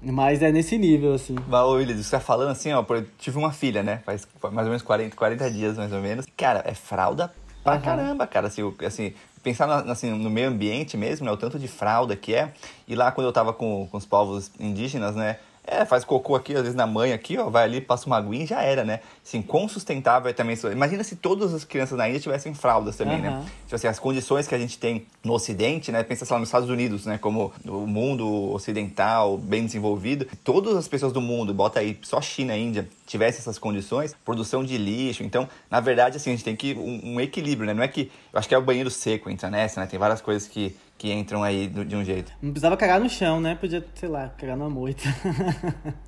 C: Mas é nesse nível, assim.
B: Mas, ô, Willis, você tá falando assim, ó, eu tive uma filha, né? Faz mais ou menos 40, 40 dias, mais ou menos. Cara, é fralda pra
C: Aham.
B: caramba, cara. Assim, assim, pensar assim, no meio ambiente mesmo, né? O tanto de fralda que é. E lá, quando eu tava com, com os povos indígenas, né? É, faz cocô aqui, às vezes na mãe aqui, ó, vai ali, passa uma aguinha e já era, né? Assim, quão sustentável é também isso. Imagina se todas as crianças na Índia tivessem fraldas também, né?
C: Aham.
B: Tipo assim, as condições que a gente tem no Ocidente, né? Pensa, sei lá, nos Estados Unidos, né? Como o mundo ocidental, bem desenvolvido. Todas as pessoas do mundo, bota aí só China e Índia, tivessem essas condições, produção de lixo. Então, na verdade, assim, a gente tem que um, um equilíbrio, né? Não é que. Eu acho que é o banheiro seco, entra nessa, né? Tem várias coisas que, que entram aí do- de um jeito.
C: Não precisava cagar no chão, né? Podia, sei lá, cagar numa moita.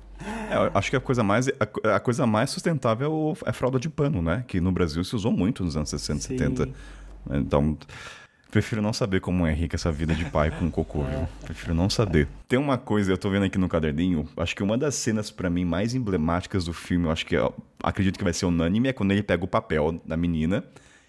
A: É, eu acho que a coisa mais, a, a coisa mais sustentável é a fralda de pano, né? Que no Brasil se usou muito nos anos 60,
C: Sim.
A: 70. Então, prefiro não saber como é rica essa vida de pai com cocô, viu? Prefiro não saber. Tem uma coisa, eu tô vendo aqui no caderninho, acho que uma das cenas pra mim mais emblemáticas do filme, eu acho que é- acredito que vai ser unânime, é quando ele pega o papel da menina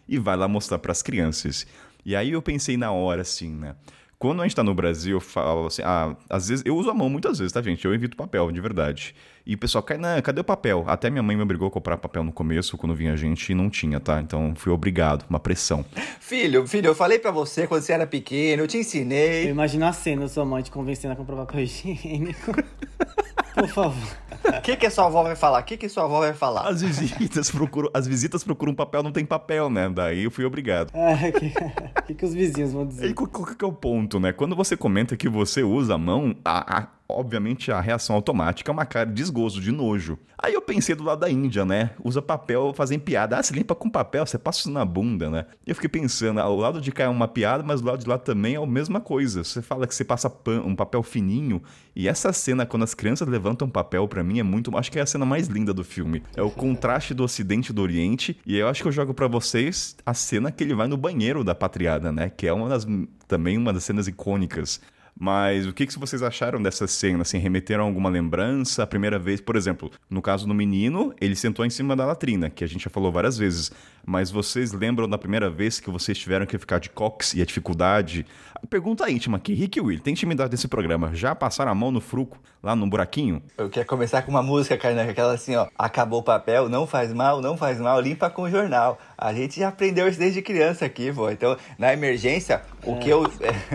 A: e vai lá mostrar pras crianças. E aí eu pensei na hora assim, né? Quando a gente tá no Brasil, eu falo assim, ah, às vezes, eu uso a mão muitas vezes, tá, gente? Eu evito papel, de verdade. E o pessoal, "Kainan, cadê o papel? Até minha mãe me obrigou a comprar papel no começo, quando vinha gente, e não tinha, tá? Então fui obrigado, uma pressão.
B: Filho, filho, eu falei pra você quando você era pequeno, eu te
C: Eu
B: ensinei.
C: imagino a cena sua mãe te convencendo a comprar papel higiênico. Por favor.
B: O que, que a sua avó vai falar? O que, que sua avó vai falar?
A: As visitas procuram, as visitas procuram papel, não tem papel, né? Daí eu fui obrigado.
C: É, que, que, que os vizinhos vão
A: E
C: dizer?
A: qual, qual que é o ponto, né? Quando você comenta que você usa a mão, a- a- obviamente a reação automática é uma cara de desgosto, de nojo. Aí eu pensei do lado da Índia, né? Usa papel, fazem piada. Ah, você limpa com papel, você passa isso na bunda, né? E eu fiquei pensando, ao lado de cá é uma piada, mas do lado de lá também é a mesma coisa. Você fala que você passa um papel fininho, e essa cena, quando as crianças levantam papel, pra mim é muito. Acho que é a cena mais linda do filme. É o contraste do Ocidente e do Oriente. E eu acho que eu jogo pra vocês a cena que ele vai no banheiro da patriada, né? Que é uma das. também uma das cenas icônicas. Mas o que, que vocês acharam dessa cena? Assim, remeteram a alguma lembrança? A primeira vez, por exemplo, no caso do menino, ele sentou em cima da latrina, que a gente já falou várias vezes. Mas vocês lembram da primeira vez que vocês tiveram que ficar de cox e a dificuldade? Pergunta íntima aqui, Rick e Will, tem intimidade nesse programa? Já passaram a mão no fruco, lá no buraquinho?
B: Eu quero começar com uma música, Kainan, aquela assim, ó. Acabou o papel, não faz mal, não faz mal, limpa com o jornal. A gente já aprendeu isso desde criança aqui, pô. Então, na emergência, o que eu.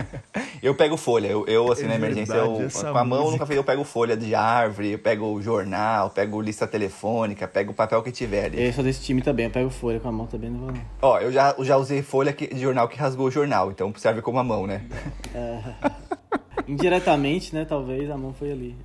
B: eu pego folha. Eu, eu assim,
A: É
B: na emergência,
A: verdade,
B: eu, com a mão eu nunca fiz. Eu pego folha de árvore, eu pego jornal, pego lista telefônica, pego o papel que tiver ali.
C: Eu sou desse time também, eu pego folha com a mão também, não vou.
B: Ó, eu já, eu já usei folha que- de jornal que rasgou o jornal, então serve como a mão, né?
C: Indiretamente, né, talvez a mão foi ali.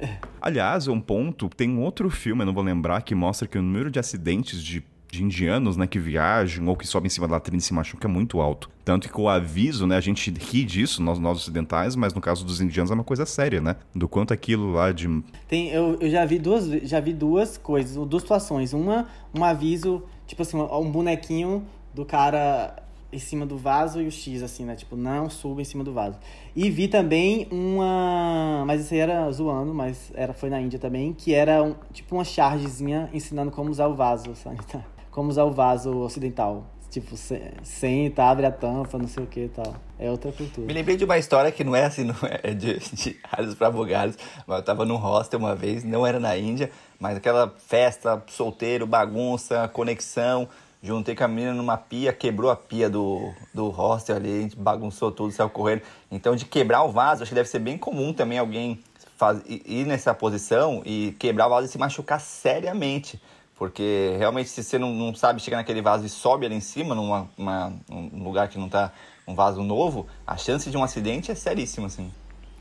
A: Aliás, um ponto, tem um outro filme, eu não vou lembrar, que mostra que o número de acidentes de, de indianos, né, que viajam ou que sobem em cima da latrina e se machucam é muito alto. Tanto que com o aviso, né, a gente ri disso, nós, nós ocidentais, mas no caso dos indianos é uma coisa séria, né? Do quanto aquilo lá de...
C: Tem, eu, eu já vi duas já vi duas coisas, duas situações. Uma, um aviso, tipo assim, um bonequinho do cara em cima do vaso e o X, assim, né? Tipo, não suba em cima do vaso. E vi também uma. Mas isso aí era zoando, mas era, foi na Índia também, que era um, tipo uma chargezinha ensinando como usar o vaso sanitário. Como usar o vaso ocidental. Tipo, se- senta, abre a tampa, não sei o que e tal. É outra cultura.
B: Me lembrei de uma história que não é assim, não é de, de alhos pra bugalhos, mas eu tava num hostel uma vez, não era na Índia, mas aquela festa, solteiro, bagunça, conexão, juntei com a menina numa pia, quebrou a pia do, do hostel ali, a gente bagunçou tudo, saiu correndo. Então, de quebrar o vaso, acho que deve ser bem comum também alguém faz, ir nessa posição e quebrar o vaso e se machucar seriamente. Porque realmente, se você não, não sabe chegar naquele vaso e sobe ali em cima, numa, uma- num lugar que não tá um vaso novo, a chance de um acidente é seríssima, assim.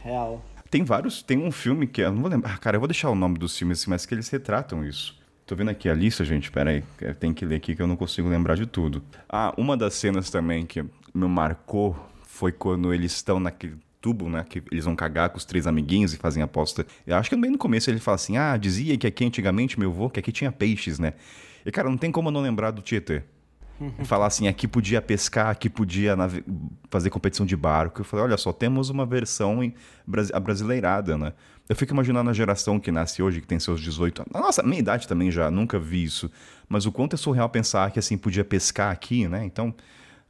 C: Real.
A: Tem vários, tem um filme que, eu não vou lembrar, cara, eu vou deixar o nome dos filmes, assim, mas que eles retratam isso. Tô vendo aqui a lista, gente, pera aí, que tem que ler aqui que eu não consigo lembrar de tudo. Ah, uma das cenas também que me marcou foi quando eles estão naquele tubo, né, que eles vão cagar com os três amiguinhos e fazem aposta. Eu acho que bem no começo ele fala assim, ah, dizia que aqui antigamente, meu avô, que aqui tinha peixes, né. E, cara, não tem como não lembrar do Tietê. Falar assim, aqui podia pescar, aqui podia fazer competição de barco. Eu falei, olha só, temos uma versão em brasi- abrasileirada, né? Eu fico imaginando a geração que nasce hoje, que tem seus 18 anos. Nossa, minha idade também já, nunca vi isso. Mas o quanto é surreal pensar que assim podia pescar aqui, né? Então,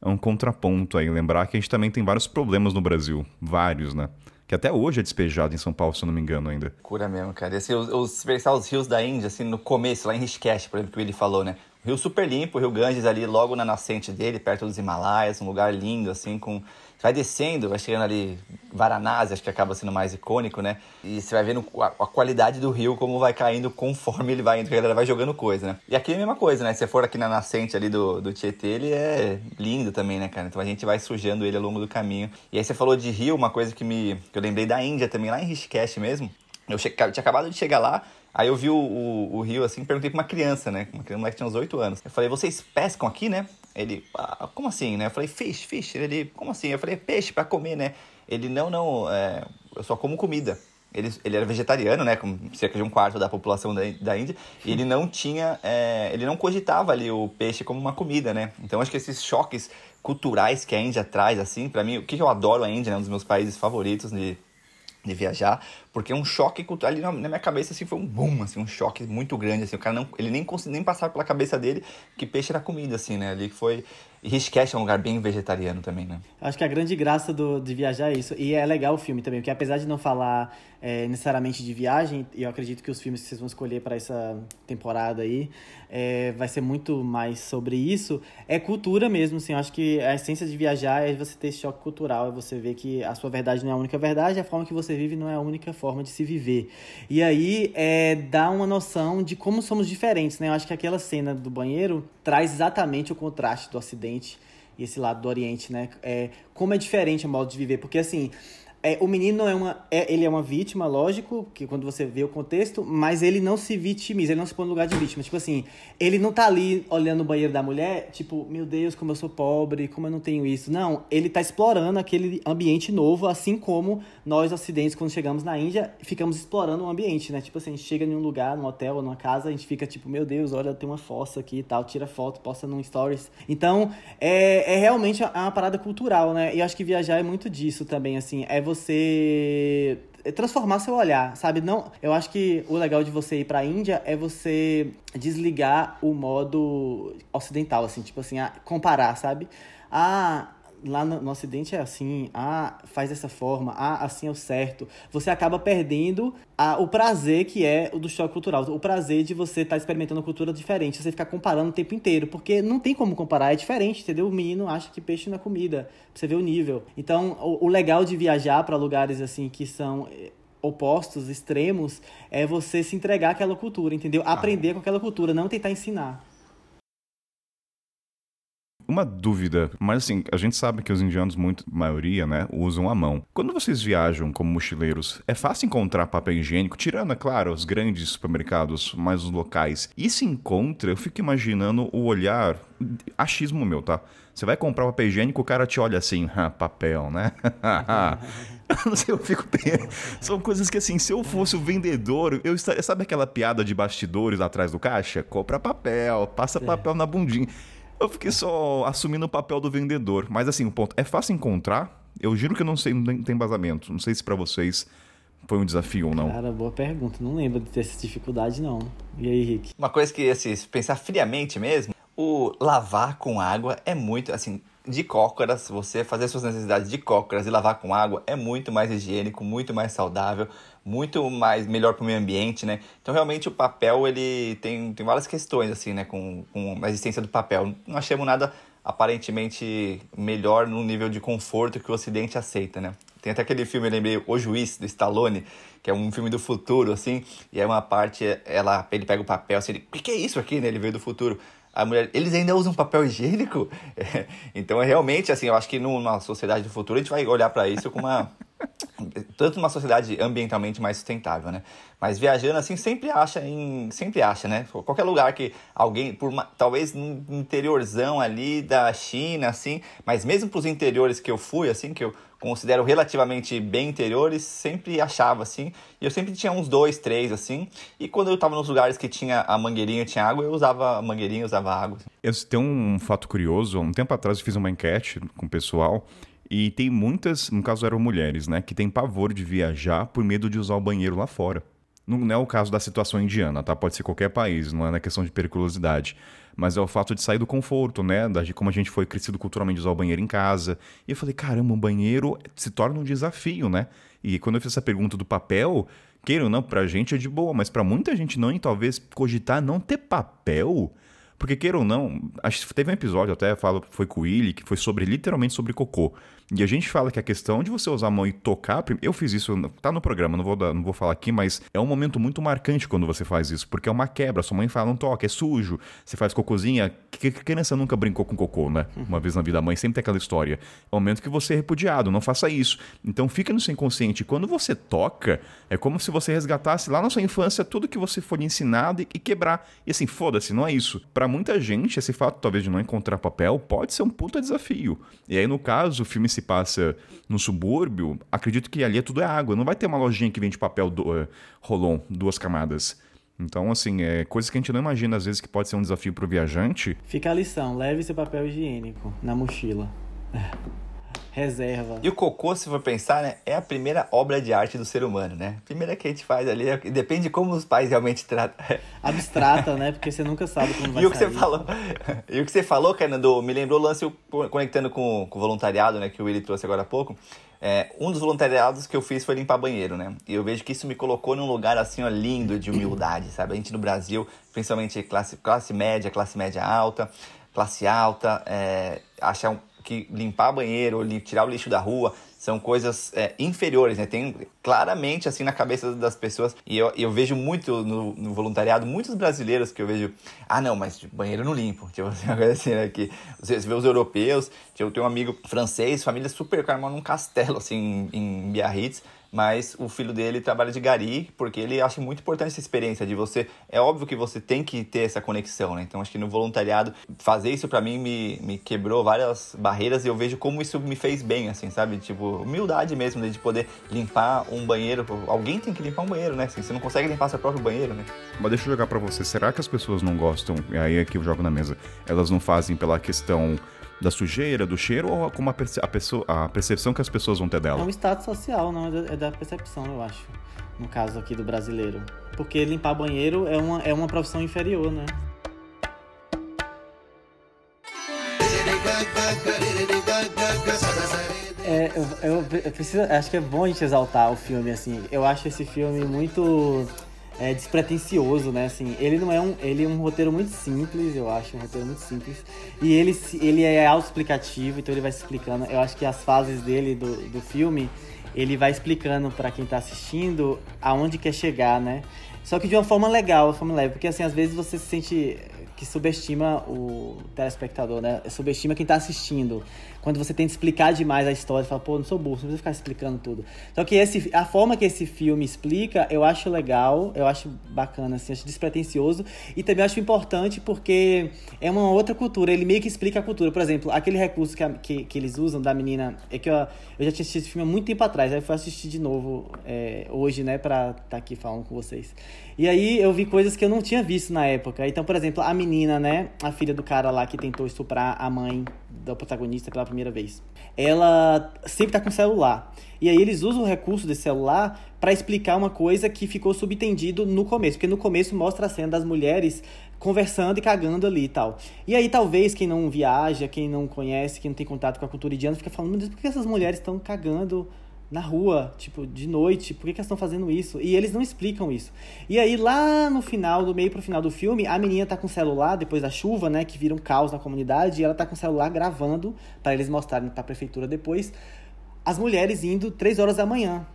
A: é um contraponto aí. Lembrar que a gente também tem vários problemas no Brasil. Vários, né? Que até hoje é despejado em São Paulo, se eu não me engano ainda.
B: Cura mesmo, cara. E, assim, os, os, os rios da Índia, assim, no começo, lá em Rishikesh, por exemplo, que ele falou, né? Rio super limpo, Rio Ganges ali logo na nascente dele, perto dos Himalaias, um lugar lindo, assim, com vai descendo, vai chegando ali Varanasi, acho que acaba sendo mais icônico, né? E você vai vendo a, a, qualidade do rio, como vai caindo conforme ele vai indo, a galera vai jogando coisa, né? E aqui é a mesma coisa, né? Se você for aqui na nascente ali do, do Tietê, ele é lindo também, né, cara? Então a gente vai sujando ele ao longo do caminho. E aí você falou de rio, uma coisa que, me, que eu lembrei da Índia também, lá em Rishikesh mesmo. Eu tinha acabado de chegar lá, Aí eu vi o, o, o, rio assim, perguntei pra uma criança, né? Uma criança que tinha uns 8 anos. Eu falei, vocês pescam aqui, né? Ele, ah, como assim, né? Eu falei, fish, fish. Ele, como assim? Eu falei, peixe para comer, né? Ele, não, não, é, eu só como comida. Ele, ele era vegetariano, né? Com cerca de um quarto da população da, da Índia. E ele não tinha, é, ele não cogitava ali o peixe como uma comida, né? Então acho que esses choques culturais que a Índia traz, assim, para mim, o que eu adoro a Índia, né? Um dos meus países favoritos de de viajar, porque um choque cultural ali na, minha cabeça assim foi um boom, assim, um choque muito grande assim, o cara não, ele nem conseguiu nem passar pela cabeça dele que peixe era comida assim, né? Ali foi e Rishikesh é um lugar bem vegetariano também, né?
C: Acho que a grande graça do, de viajar é isso. E é legal o filme também, porque apesar de não falar é, necessariamente de viagem, e eu acredito que os filmes que vocês vão escolher para essa temporada aí é, vai ser muito mais sobre isso, é cultura mesmo, assim. Eu acho que a essência de viajar é você ter esse choque cultural, é você ver que a sua verdade não é a única verdade, a forma que você vive não é a única forma de se viver. E aí é, dá uma noção de como somos diferentes, né? Eu acho que aquela cena do banheiro traz exatamente o contraste do Ocidente e esse lado do Oriente, né? É, como é diferente o modo de viver, porque assim, é, o menino é uma. É, ele é uma vítima, lógico, que quando você vê o contexto, mas ele não se vitimiza, ele não se põe no lugar de vítima. Tipo assim, ele não tá ali olhando o banheiro da mulher, tipo, meu Deus, como eu sou pobre, como eu não tenho isso. Não, ele tá explorando aquele ambiente novo, assim como nós, ocidentes, quando chegamos na Índia, ficamos explorando o ambiente, né? Tipo assim, a gente chega em um lugar, num hotel ou numa casa, a gente fica tipo, meu Deus, olha, tem uma fossa aqui e tal, tira foto, posta num stories. Então, é, é realmente uma parada cultural, né? E acho que viajar é muito disso também, assim. É você transformar seu olhar, sabe? Não, eu acho que o legal de você ir para a Índia é você desligar o modo ocidental, assim, tipo assim, comparar, sabe? Ah, lá no, no Ocidente é assim, ah, faz dessa forma, ah, assim é o certo. Você acaba perdendo a, o prazer que é o do choque cultural, o prazer de você estar tá experimentando uma cultura diferente, você ficar comparando o tempo inteiro, porque não tem como comparar, é diferente, entendeu? O menino acha que peixe não é comida, pra você ver o nível. Então, o, o legal de viajar para lugares assim que são eh, opostos, extremos, é você se entregar àquela cultura, entendeu? Aprender com aquela cultura, não tentar ensinar.
A: Uma dúvida, mas assim, a gente sabe que os indianos, muito, maioria, né, usam a mão. Quando vocês viajam como mochileiros, é fácil encontrar papel higiênico, tirando, é claro, os grandes supermercados, mas os locais. E se encontra, eu fico imaginando o olhar, achismo meu, tá? Você vai comprar papel higiênico, o cara te olha assim, ah, papel, né? não sei, eu fico. São coisas que, assim, se eu fosse o vendedor, eu estaria. Sabe aquela piada de bastidores atrás do caixa? Compra papel, passa papel na bundinha. Eu fiquei só assumindo o papel do vendedor. Mas assim, o ponto é fácil encontrar. Eu juro que eu não sei, não tem embasamento. Não sei se para vocês foi um desafio ou não.
C: Cara, boa pergunta. Não lembro de ter essa dificuldade, não. E aí, Rick?
B: Uma coisa que, assim, se pensar friamente mesmo, o lavar com água é muito, assim, de cócoras, você fazer suas necessidades de cócoras e lavar com água é muito mais higiênico, muito mais saudável, muito mais melhor para o meio ambiente, né? Então realmente o papel ele tem, tem várias questões assim, né, com, com a existência do papel. Não achamos nada aparentemente melhor no nível de conforto que o Ocidente aceita, né? Tem até aquele filme, eu lembrei, O Juiz, do Stallone, que é um filme do futuro, assim, e é uma parte, ela, ele pega o papel, assim, ele, o que, que é isso aqui, né? Ele veio do futuro a mulher, eles ainda usam papel higiênico? É, então, é realmente, assim, eu acho que numa sociedade do futuro a gente vai olhar para isso com uma. Tanto numa sociedade ambientalmente mais sustentável, né? Mas viajando assim sempre acha em sempre acha, né? Qualquer lugar que alguém por uma, talvez no interiorzão ali da China assim, mas mesmo para os interiores que eu fui assim, que eu considero relativamente bem interiores, sempre achava assim. E eu sempre tinha uns dois, três assim. E quando eu estava nos lugares que tinha a mangueirinha, tinha água, eu usava a mangueirinha, usava água.
A: Assim. Tem um fato curioso, um tempo atrás eu fiz uma enquete com o pessoal e tem muitas, no caso eram mulheres, né, que tem pavor de viajar por medo de usar o banheiro lá fora. Não é o caso da situação indiana, tá? Pode ser qualquer país, não é na questão de periculosidade. Mas é o fato de sair do conforto, né? De como a gente foi crescido culturalmente de usar o banheiro em casa. E eu falei, caramba, um banheiro se torna um desafio, né? E quando eu fiz essa pergunta do papel, queira ou não, pra gente é de boa, mas para muita gente não, e talvez cogitar não ter papel Porque, queira ou não, acho que teve um episódio, até falo, foi com o Willy, que foi sobre, literalmente sobre cocô. E a gente fala que a questão de você usar a mão e tocar, eu fiz isso, tá no programa, não vou, dar, não vou falar aqui, mas é um momento muito marcante quando você faz isso, porque é uma quebra. Sua mãe fala, não toca, é sujo. Você faz cocôzinha. Que criança nunca brincou com cocô, né? Uma vez na vida da mãe, sempre tem aquela história. É o momento que você é repudiado, não faça isso. Então fica no seu inconsciente. Quando você toca, é como se você resgatasse lá na sua infância tudo que você foi ensinado e, e quebrar. E assim, foda-se, não é isso. Para muita gente, esse fato talvez de não encontrar papel pode ser um puta desafio. E aí, no caso, o filme se passa no subúrbio, acredito que ali é tudo é água. Não vai ter uma lojinha que vende papel do, uh, rolon, duas camadas. Então, assim, é coisas que a gente não imagina às vezes que pode ser um desafio pro viajante.
C: Fica a lição, leve seu papel higiênico na mochila. Reserva.
B: E o cocô, se for pensar, né, é a primeira obra de arte do ser humano, né? A primeira que a gente faz ali, depende de como os pais realmente tratam.
C: Abstrata, né? Porque você nunca sabe como vai
B: E o que
C: sair.
B: você falou, e o que você falou, Fernando, me lembrou o lance eu conectando com, com o voluntariado, né, que o Willi trouxe agora há pouco. É, um dos voluntariados que eu fiz foi limpar banheiro, né? E eu vejo que isso me colocou num lugar assim, ó, lindo de humildade, sabe? A gente no Brasil, principalmente classe, classe média, classe média alta, classe alta, é, achar um- que limpar banheiro, tirar o lixo da rua, são coisas é, inferiores, né? Tem claramente assim na cabeça das pessoas. E eu, eu vejo muito no, no voluntariado, muitos brasileiros que eu vejo, ah não, mas banheiro não limpo. Tipo assim, assim, né? Que você vê os europeus, eu tenho um amigo francês, família super, cara, num castelo assim em Biarritz. Mas o filho dele trabalha de gari, porque ele acha muito importante essa experiência de você. É óbvio que você tem que ter essa conexão, né? Então acho que no voluntariado, fazer isso pra mim me, me quebrou várias barreiras e eu vejo como isso me fez bem, assim, sabe? Tipo, humildade mesmo, de poder limpar um banheiro. Alguém tem que limpar um banheiro, né? Assim, você não consegue limpar seu próprio banheiro, né?
A: Mas deixa eu jogar pra você. Será que as pessoas não gostam? E aí é que eu jogo na mesa. Elas não fazem pela questão da sujeira, do cheiro ou como a, perce- a pessoa, a percepção que as pessoas vão ter
C: É
A: dela?
C: um status social, não, é da, é da percepção, eu acho. No caso aqui do brasileiro. Porque limpar banheiro é uma, é uma profissão inferior, né? É, eu, eu- eu preciso, acho que é bom a gente exaltar o filme, assim. Eu acho esse filme muito é, despretensioso, né? Assim, ele não é um, ele é um roteiro muito simples, eu acho, um roteiro muito simples. E ele, ele é autoexplicativo, então ele vai se explicando. Eu acho que as fases dele do, do filme, ele vai explicando pra quem tá assistindo aonde quer chegar, né? Só que de uma forma legal, uma forma leve, porque assim, às vezes você se sente que subestima o telespectador, né? Subestima quem tá assistindo. Quando você tenta explicar demais a história, fala, pô, não sou burro, não precisa ficar explicando tudo. Só que esse, a forma que esse filme explica, eu acho legal, eu acho bacana, assim, acho despretensioso. E também acho importante porque é uma outra cultura, ele meio que explica a cultura. Por exemplo, aquele recurso que, a- que, que eles usam da menina, é que eu, eu já tinha assistido esse filme há muito tempo atrás, aí eu fui assistir de novo é, hoje, né, pra estar aqui falando com vocês. E aí eu vi coisas que eu não tinha visto na época. Então, por exemplo, a menina, né, a filha do cara lá que tentou estuprar a mãe do protagonista pela primeira vez. Ela sempre tá com celular. E aí eles usam o recurso desse celular pra explicar uma coisa que ficou subentendido no começo, porque no começo mostra a cena das mulheres conversando e cagando ali e tal. E aí talvez quem não viaja, quem não conhece, quem não tem contato com a cultura indiana, fica falando, Deus, por que essas mulheres estão cagando na rua, tipo, de noite, por que, que elas estão fazendo isso? E eles não explicam isso. E aí, lá no final, do meio pro final do filme, a menina tá com o celular, depois da chuva, né, que vira um caos na comunidade, e ela tá com o celular gravando, para eles mostrarem pra prefeitura depois, as mulheres indo três horas da manhã.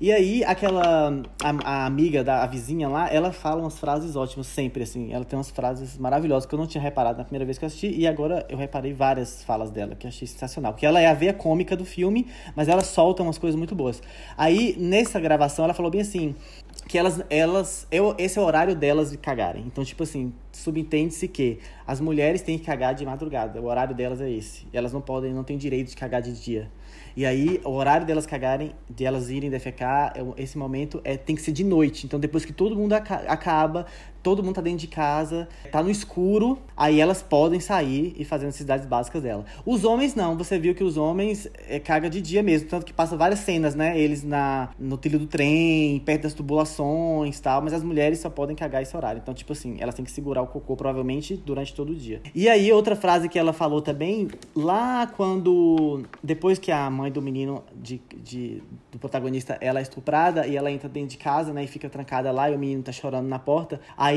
C: E aí, aquela a, a amiga da a vizinha lá, ela fala umas frases ótimas sempre, assim. Ela tem umas frases maravilhosas que eu não tinha reparado na primeira vez que eu assisti, e agora eu reparei várias falas dela, que eu achei sensacional. Porque ela é a veia cômica do filme, mas ela solta umas coisas muito boas. Aí, nessa gravação, ela falou bem assim. Que elas, elas, eu, esse é o horário delas de cagarem. Então, tipo assim, subentende-se que as mulheres têm que cagar de madrugada. O horário delas é esse. Elas não podem, não têm direito de cagar de dia. E aí, o horário delas cagarem, de elas irem defecar, é- esse momento é, tem que ser de noite. Então, depois que todo mundo aca- acaba, todo mundo tá dentro de casa, tá no escuro, aí elas podem sair e fazer as necessidades básicas dela. Os homens não, você viu que os homens é, de dia mesmo, tanto que passa várias cenas, né? Eles na, no trilho do trem, perto das tubulações e tal, mas as mulheres só podem cagar esse horário. Então, tipo assim, elas têm que segurar segurar o cocô, provavelmente, durante todo o dia. E aí, outra frase que ela falou também, lá quando. Depois que a mãe do menino, de, de- do protagonista, ela é estuprada e ela entra dentro de casa, né, e fica trancada lá e o menino tá chorando na porta. Aí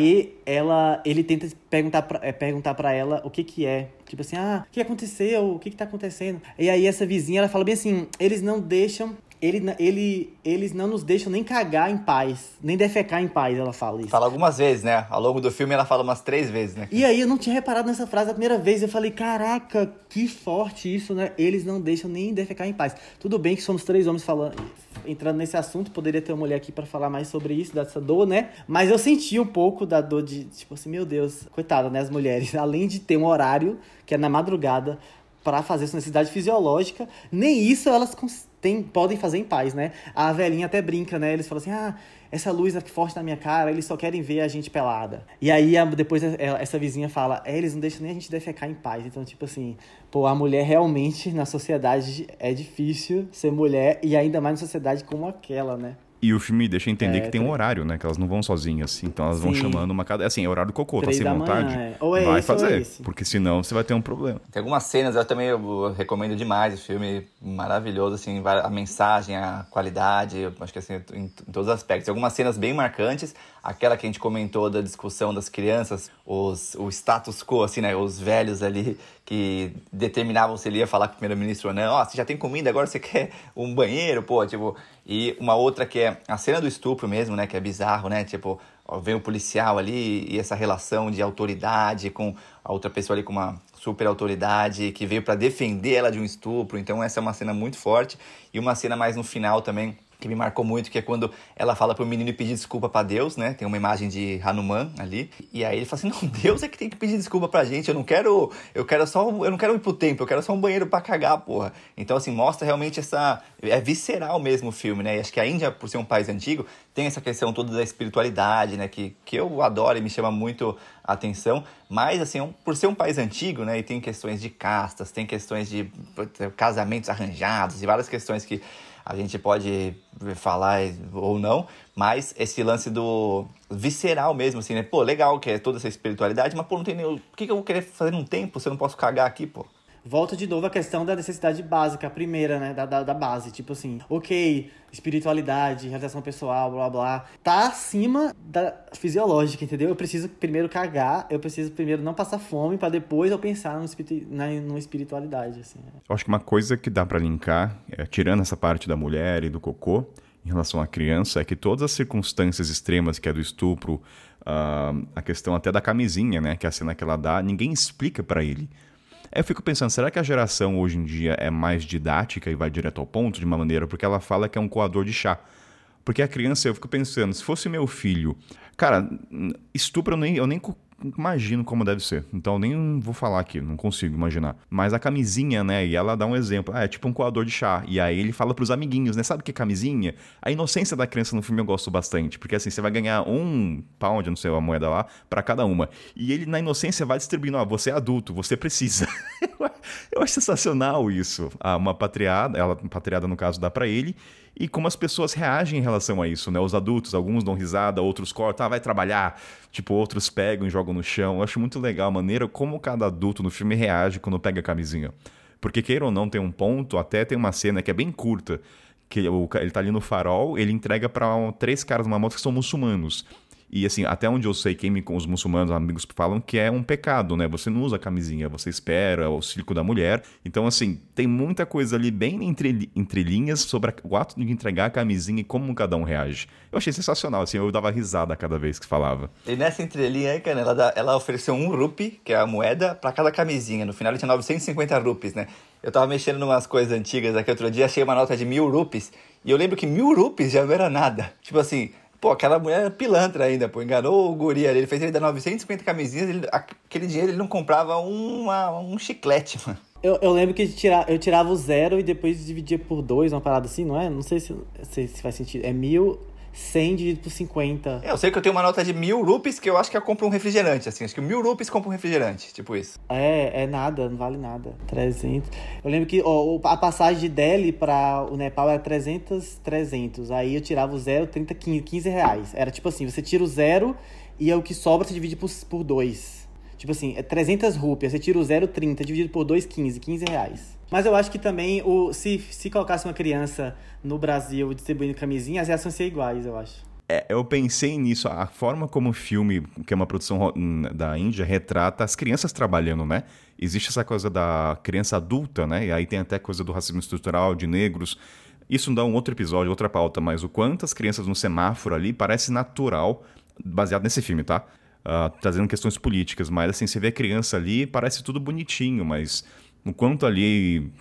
C: ela, ele tenta perguntar pra, é, perguntar pra ela o que que é. Tipo assim, ah, o que aconteceu? O que que tá acontecendo? E aí essa vizinha, ela fala bem assim, eles não deixam ele, ele, eles não nos deixam nem cagar em paz, nem defecar em paz, ela fala isso.
B: Fala algumas vezes, né? Ao longo do filme ela fala umas três vezes, né?
C: E aí eu não tinha reparado nessa frase a primeira vez. Eu falei, caraca, que forte isso, né? Eles não deixam nem defecar em paz. Tudo bem que somos três homens falando, entrando nesse assunto, poderia ter uma mulher aqui pra falar mais sobre isso, dessa dor, né? Mas eu senti um pouco da dor de, tipo assim, meu Deus, coitada, né? As mulheres, além de ter um horário, que é na madrugada, pra fazer sua necessidade fisiológica, nem isso elas têm- podem fazer em paz, né? A velhinha até brinca, né? Eles falam assim, ah, essa luz aqui forte na minha cara, eles só querem ver a gente pelada. E aí a- depois ela- essa vizinha fala, é, eles não deixam nem a gente defecar em paz. Então, tipo assim, pô, a mulher realmente na sociedade é difícil ser mulher, e ainda mais numa sociedade como aquela, né?
A: E o filme deixa entender
C: É,
A: que tem um horário, né? Que elas não vão sozinhas. Então elas vão
C: Sim.
A: chamando uma cada. Assim, é horário do cocô, tá sem vontade.
C: manhã, é. Ou é
A: vai
C: esse ou é
A: fazer.
C: esse.
A: Porque senão você vai ter um problema.
B: Tem algumas cenas, eu também eu recomendo demais o filme, maravilhoso, assim, a mensagem, a qualidade, eu acho que assim, em, em todos os aspectos. Algumas cenas bem marcantes, aquela que a gente comentou da discussão das crianças, os, o status quo, assim, né, os velhos ali que determinavam se ele ia falar com o primeiro-ministro ou não, ó, você já tem comida, agora você quer um banheiro, pô, tipo, e uma outra que é a cena do estupro mesmo, né, que é bizarro, né, tipo, ó, vem o policial ali e essa relação de autoridade com a outra pessoa ali com uma super autoridade que veio pra defender ela de um estupro. Então essa é uma cena muito forte e uma cena mais no final também que me marcou muito, que é quando ela fala pro menino pedir desculpa pra Deus, né? Tem uma imagem de Hanuman ali. E aí ele fala assim: "Não, Deus é que tem que pedir desculpa pra gente. Eu não quero, eu quero só, eu não quero ir pro templo, eu quero só um banheiro pra cagar, porra". Então assim, mostra realmente essa é visceral mesmo o filme, né? E acho que a Índia, por ser um país antigo, tem essa questão toda da espiritualidade, né, que que eu adoro e me chama muito a atenção, mas assim, um- por ser um país antigo, né, e tem questões de castas, tem questões de casamentos arranjados e várias questões que a gente pode falar ou não, mas esse lance do visceral mesmo, assim, né? Pô, legal que é toda essa espiritualidade, mas pô, não tem nem. O que, que eu vou querer fazer num tempo se eu não posso cagar aqui, pô?
C: Volta de novo a questão da necessidade básica, a primeira, né? Da, da, da base. Tipo assim, ok, espiritualidade, realização pessoal, blá blá. Tá acima da fisiológica, entendeu? Eu preciso primeiro cagar, eu preciso primeiro não passar fome, pra depois eu pensar numa, espiritu- na, numa espiritualidade, assim.
A: Eu acho que uma coisa que dá pra linkar, é, tirando essa parte da mulher e do cocô, em relação à criança, é que todas as circunstâncias extremas, que é do estupro, ah, a questão até da camisinha, né, que é a cena que ela dá, ninguém explica pra ele. Aí eu fico pensando, será que a geração hoje em dia é mais didática e vai direto ao ponto de uma maneira? Porque ela fala que é um coador de chá. Porque a criança, eu fico pensando, se fosse meu filho, cara, estupro eu nem, eu nem imagino como deve ser. Então nem vou falar aqui, não consigo imaginar. Mas a camisinha, né? E ela dá um exemplo. Ah, é tipo um coador de chá. E aí ele fala pros amiguinhos, né? Sabe o que é camisinha? A inocência da criança no filme eu gosto bastante. Porque assim, você vai ganhar um pound, não sei, a moeda lá, pra cada uma. E ele, na inocência, vai distribuindo, ó, você é adulto, você precisa. eu acho sensacional isso. Ah, uma patriada, ela, patriada no caso, dá pra ele. E como as pessoas reagem em relação a isso, né? Os adultos, alguns dão risada, outros cortam, ah, vai trabalhar. Tipo, outros pegam e jogam no chão. Eu acho muito legal a maneira como cada adulto no filme reage quando pega a camisinha. Porque, queira ou não, tem um ponto, até tem uma cena que é bem curta, que ele tá ali no farol, ele entrega pra um- três caras numa moto que são muçulmanos. E assim, até onde eu sei, quem me, os muçulmanos, amigos, falam que é um pecado, né? Você não usa camisinha, você espera o ciclo da mulher. Então, assim, tem muita coisa ali bem entre, entre linhas sobre o ato de entregar a camisinha e como cada um reage. Eu achei sensacional, assim, eu dava risada cada vez que falava.
B: E nessa entrelinha aí, cara, ela, ela ofereceu um rupi, que é a moeda, pra cada camisinha. No final tinha 950 rupees, né? Eu tava mexendo em umas coisas antigas aqui outro dia, achei uma nota de mil rupees. E eu lembro que mil rupees já não era nada. Tipo assim, pô, aquela mulher pilantra ainda, pô. Enganou o guri ali. Ele fez ele dar 950 camisinhas, ele- aquele dinheiro ele não comprava uma, um chiclete, mano.
C: Eu, eu lembro que eu tirava o zero e depois dividia por dois, uma parada assim, não é? Não sei se, se, se faz sentido. É mil, cem dividido por 50.
B: Eu sei que eu tenho uma nota de mil rupees que eu acho que eu compro um refrigerante, assim. Acho que mil rupees compra um refrigerante, tipo isso.
C: É, é nada, não vale nada. 300. Eu lembro que ó, a passagem de Delhi para o Nepal era 300, 300. Aí eu tirava o zero, 30, 15, 15 reais. Era tipo assim, você tira o zero e é o que sobra você divide por, por dois. Tipo assim, é 300 rupias, você tira o 0,30 dividido por 2,15, 15 reais. Mas eu acho que também, o, se, se colocasse uma criança no Brasil distribuindo camisinha, as reações seriam iguais, eu acho.
A: É, eu pensei nisso, a forma como o filme, que é uma produção ro- da Índia, retrata as crianças trabalhando, né? Existe essa coisa da criança adulta, né? E aí tem até coisa do racismo estrutural, de negros. Isso dá um outro episódio, outra pauta, mas o quanto as crianças no semáforo ali parece natural, baseado nesse filme, tá? Ah, trazendo questões políticas, mas assim, você vê a criança ali, parece tudo bonitinho, mas o quanto ali.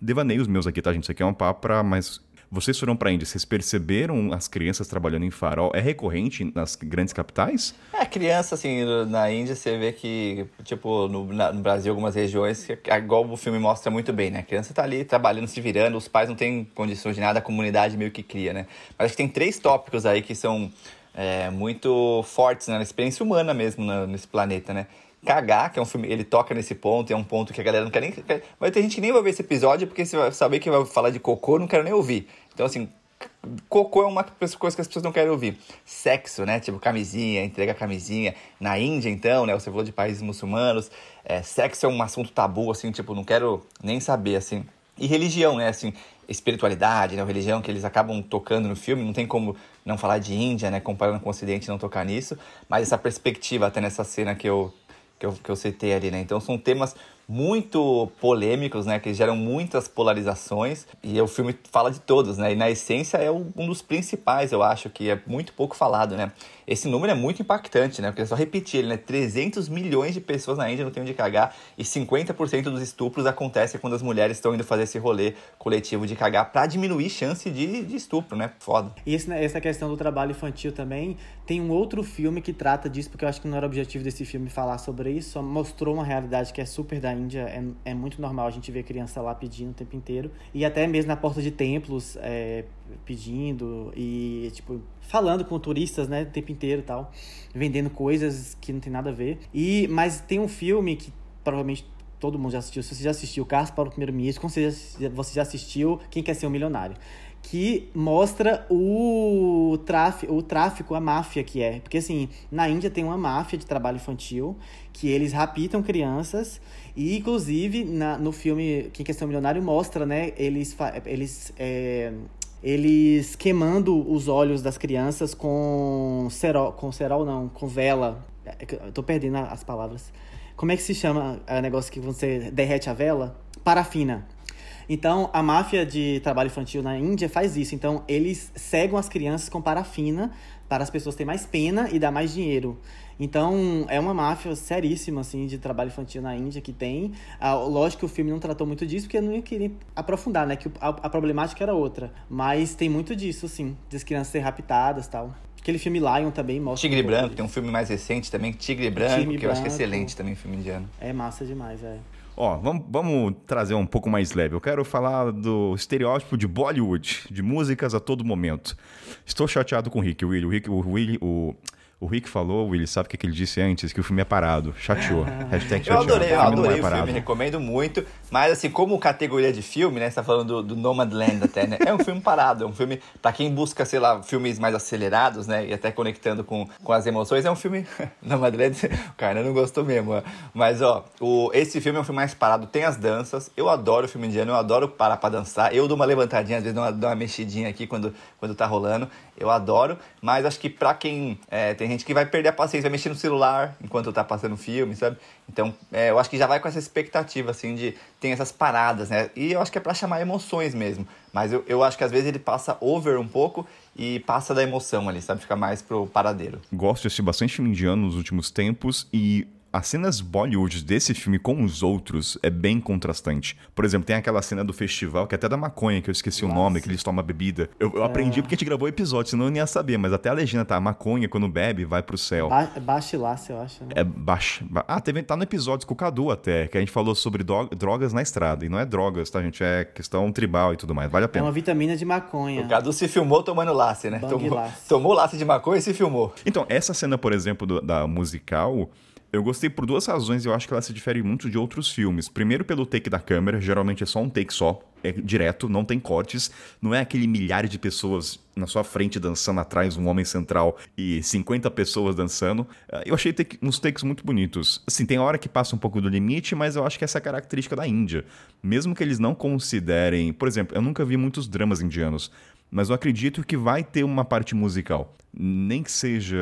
A: Devaneios meus aqui, tá, gente? Isso aqui é um papo pra. Mas vocês foram pra Índia, vocês perceberam as crianças trabalhando em farol? É recorrente nas grandes capitais?
B: É, criança, assim, no- na Índia você vê que, tipo, no, na- no Brasil, algumas regiões, igual o filme mostra muito bem, né? A criança tá ali trabalhando, se virando, os pais não têm condições de nada, a comunidade meio que cria, né? Mas acho que tem três tópicos aí que são é, muito fortes, né? Na experiência humana mesmo na- nesse planeta, né? Cagar, que é um filme, ele toca nesse ponto, é um ponto que a galera não quer nem. Vai ter gente que nem vai ver esse episódio, porque você vai saber que vai falar de cocô, não quero nem ouvir. Então, assim, cocô é uma coisa que as pessoas não querem ouvir. Sexo, né? Tipo, camisinha, entrega camisinha. Na Índia, então, né? Você falou de países muçulmanos. É, sexo é um assunto tabu, assim, tipo, não quero nem saber, assim. E religião, né? Assim, espiritualidade, né? Religião que eles acabam tocando no filme. Não tem como não falar de Índia, né? Comparando com o Ocidente, não tocar nisso. Mas essa perspectiva, até nessa cena que eu, que eu, que eu citei ali, né? Então são temas muito polêmicos, né? Que geram muitas polarizações. E o filme fala de todos, né? E na essência é um dos principais, eu acho, que é muito pouco falado, né? Esse número é muito impactante, né? Porque é só repetir ele, né? 300 milhões de pessoas na Índia não têm onde cagar e 50% dos estupros acontecem quando as mulheres estão indo fazer esse rolê coletivo de cagar pra diminuir chance de, de estupro, né? Foda.
C: E essa questão do trabalho infantil também, tem um outro filme que trata disso, porque eu acho que não era objetivo desse filme falar sobre isso, só mostrou uma realidade que é super da Índia, é, é muito normal a gente ver criança lá pedindo o tempo inteiro, e até mesmo na porta de templos, é, pedindo, e tipo, falando com turistas, né, o tempo inteiro e tal, vendendo coisas que não tem nada a ver. E, mas tem um filme que provavelmente todo mundo já assistiu, se você já assistiu Carlos para o Primeiro-Ministro, com você já assistiu Quem Quer Ser um Milionário que mostra o tráfico, o tráfico, a máfia que é. Porque assim, na Índia tem uma máfia de trabalho infantil que eles raptam crianças e inclusive na, no filme Quem Quer Ser um Milionário mostra, né, eles eles é, eles queimando os olhos das crianças com cerol, com cerol não, com vela. É Eu tô perdendo as palavras. Como é que se chama o negócio que você derrete a vela? Parafina. Então, a máfia de trabalho infantil na Índia faz isso. Então, eles cegam as crianças com parafina para as pessoas terem mais pena e dar mais dinheiro. Então, é uma máfia seríssima, assim, de trabalho infantil na Índia que tem. Ah, lógico que o filme não tratou muito disso, porque eu não queria aprofundar, né? Que a, a problemática era outra. Mas tem muito disso, sim, das crianças serem raptadas e tal. Aquele filme Lion também mostra.
B: Tigre
C: um
B: Branco,
C: disso.
B: tem um filme mais recente também, Tigre Branco,
C: Tigre
B: que eu acho que é
C: Branco.
B: excelente também, filme indiano.
C: É massa demais, é.
A: Ó, vamos, vamos trazer um pouco mais leve. Eu quero falar do estereótipo de Bollywood, de músicas a todo momento. Estou chateado com o Rick, o Willy. O Rick, o Willy, o, o Rick falou, o Willy, sabe o que, que ele disse antes? Que o filme é parado. Chateou. Hashtag
B: Eu
A: chateado.
B: adorei, eu
A: o filme
B: adorei
A: é
B: o filme, recomendo muito. Mas assim, como categoria de filme, né? Você tá falando do, do Nomadland até, né? É um filme parado, é um filme, pra quem busca, sei lá, filmes mais acelerados, né? E até conectando com, com as emoções, é um filme. Nomadland, o cara não gostou mesmo. ó. Mas, ó, o, esse filme é um filme mais parado, tem as danças. Eu adoro filme indiano, eu adoro parar pra dançar. Eu dou uma levantadinha, às vezes dou uma, dou uma mexidinha aqui quando, quando tá rolando. Eu adoro, mas acho que pra quem. é, tem gente que vai perder a paciência, vai mexer no celular enquanto tá passando filme, sabe? Então, é, eu acho que já vai com essa expectativa, assim, de. Tem essas paradas, né? E eu acho que é pra chamar emoções mesmo. Mas eu, eu acho que às vezes ele passa over um pouco e passa da emoção ali, sabe? Fica mais pro paradeiro.
A: Gosto de assistir bastante filme indiano nos últimos tempos e as cenas Bollywood desse filme com os outros é bem contrastante. Por exemplo, tem aquela cena do festival, que é até da maconha, que eu esqueci o nome, que eles tomam bebida. Eu, eu aprendi porque a gente gravou o episódio, senão eu nem ia saber, mas até a legenda tá, a maconha, quando bebe, vai pro céu.
C: Ba Bachilasse, eu acho. Né?
A: É baixo. Ah, teve, tá no episódio com o Cadu até, que a gente falou sobre drogas na estrada. E não é drogas, tá, gente? É questão tribal e tudo mais. Vale a
C: É
A: pena.
C: uma vitamina de maconha.
B: O Cadu se filmou tomando lace, né?
C: Bang
B: Tomou,
C: lace.
B: tomou lace de maconha e se filmou.
A: Então, essa cena, por exemplo, do- da musical, Eu gostei por duas razões e eu acho que ela se difere muito de outros filmes. Primeiro, pelo take da câmera, geralmente é só um take só, é direto, não tem cortes, não é aquele milhares de pessoas na sua frente dançando atrás, um homem central e 50 pessoas dançando. Ah, Eu achei take, uns takes muito bonitos. Assim, tem hora que passa um pouco do limite, mas eu acho que essa é a característica da Índia. Mesmo que eles não considerem. Por exemplo, eu nunca vi muitos dramas indianos, mas eu acredito que vai ter uma parte musical. Nem que seja,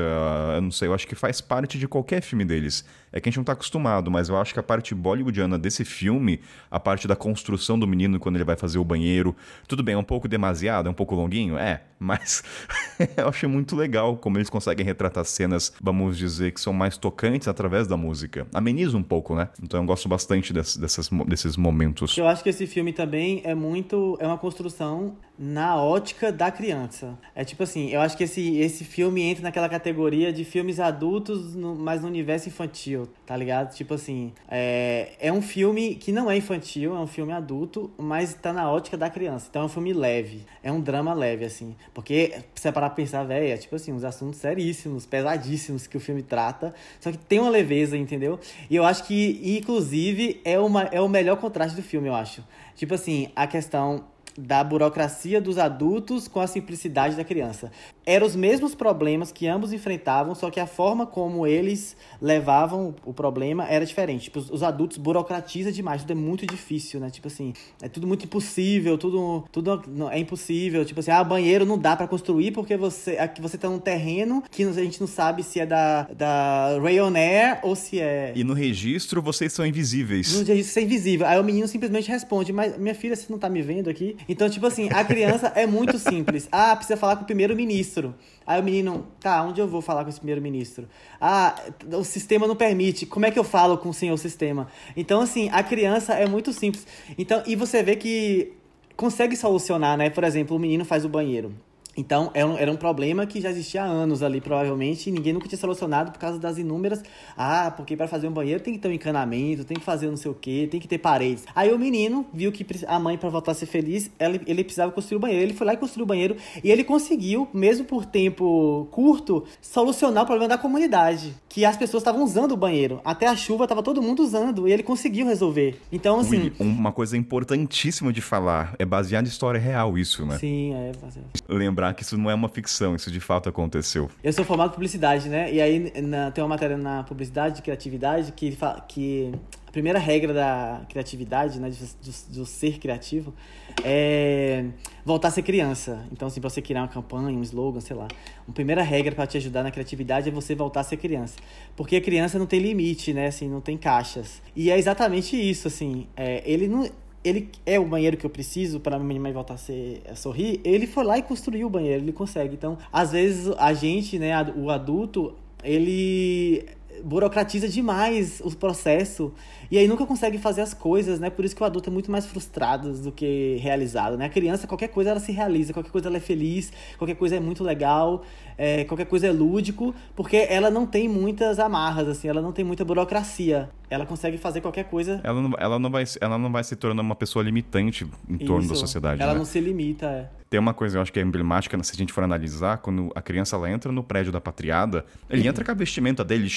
A: eu não sei, eu acho que faz parte de qualquer filme deles. É que a gente não tá acostumado, mas eu acho que a parte bollywoodiana desse filme, a parte da construção do menino quando ele vai fazer o banheiro, tudo bem, é um pouco demasiado, é um pouco longuinho, é, mas eu achei muito legal como eles conseguem retratar cenas, vamos dizer, que são mais tocantes através da música. Ameniza um pouco, né? Então eu gosto bastante dessas, desses momentos.
C: Eu acho que esse filme também é muito. É uma construção na ótica da criança. É tipo assim, eu acho que esse, esse filme entra naquela categoria de filmes adultos, no, mas no universo infantil, tá ligado? Tipo assim, é, é um filme que não é infantil, é um filme adulto, mas tá na ótica da criança. Então é um filme leve. É um drama leve, assim. Porque, pra você parar pra pensar, velho, é tipo assim, uns assuntos seríssimos, pesadíssimos que o filme trata. Só que tem uma leveza, entendeu? E eu acho que, inclusive, é, uma, é o melhor contraste do filme, eu acho. Tipo assim, a questão da burocracia dos adultos com a simplicidade da criança. Eram os mesmos problemas que ambos enfrentavam, só que a forma como eles levavam o problema era diferente. Tipo, os adultos burocratizam demais, tudo é muito difícil, né? Tipo assim, é tudo muito impossível, tudo, tudo é impossível. Tipo assim, ah, banheiro não dá para construir porque você aqui você tá num terreno que a gente não sabe se é da, da Rayonair ou se é
A: E no registro vocês são invisíveis.
C: no registro ser invisível. Aí o menino simplesmente responde, mas minha filha, você não tá me vendo aqui? Então, tipo assim, a criança é muito simples. Ah, precisa falar com o primeiro-ministro. Aí o menino, tá, onde eu vou falar com esse primeiro-ministro? Ah, o sistema não permite. Como é que eu falo com o senhor sistema? Então, assim, a criança é muito simples. Então, e você vê que consegue solucionar, né? Por exemplo, o menino faz o banheiro. Então, era um, era um problema que já existia há anos ali, provavelmente, e ninguém nunca tinha solucionado por causa das inúmeras. Ah, porque para fazer um banheiro tem que ter um encanamento, tem que fazer não sei o quê, tem que ter paredes. Aí o menino viu que a mãe, para voltar a ser feliz, ela- ele precisava construir o banheiro. Ele foi lá e construiu o banheiro, e ele conseguiu, mesmo por tempo curto, solucionar o problema da comunidade. Que as pessoas estavam usando o banheiro. Até a chuva tava todo mundo usando, e ele conseguiu resolver. Então, assim.
A: Ui, uma coisa importantíssima de falar, é baseado em história real isso, né?
C: Sim, é. fazer-
A: Lembrar que isso não é uma ficção, isso de fato aconteceu.
C: Eu sou formado em publicidade, né? E aí na- tem uma matéria na publicidade de criatividade que, que a primeira regra da criatividade, né? Do ser criativo, é voltar a ser criança. Então, assim, pra você criar uma campanha, um slogan, sei lá. Uma primeira regra para te ajudar na criatividade é você voltar a ser criança. Porque a criança não tem limite, né? Assim, não tem caixas. E é exatamente isso, assim. É, ele não ele é o banheiro que eu preciso para minha mãe voltar a, ser, a sorrir, ele foi lá e construiu o banheiro, ele consegue. Então, às vezes, a gente, né, o adulto, ele burocratiza demais o processo e aí nunca consegue fazer as coisas, né? Por isso que o adulto é muito mais frustrado do que realizado, né? A criança, qualquer coisa ela se realiza, qualquer coisa ela é feliz, qualquer coisa é muito legal, é, qualquer coisa é lúdico, porque ela não tem muitas amarras, assim, ela não tem muita burocracia. Ela consegue fazer qualquer coisa
A: Ela não, ela não, vai, ela não vai se tornar uma pessoa limitante em torno da
C: Isso.
A: sociedade,
C: Ela
A: né?
C: não se limita, é.
A: Tem uma coisa, eu acho que é emblemática, se a gente for analisar, quando a criança ela entra no prédio da patriada, ele entra com a vestimenta dele de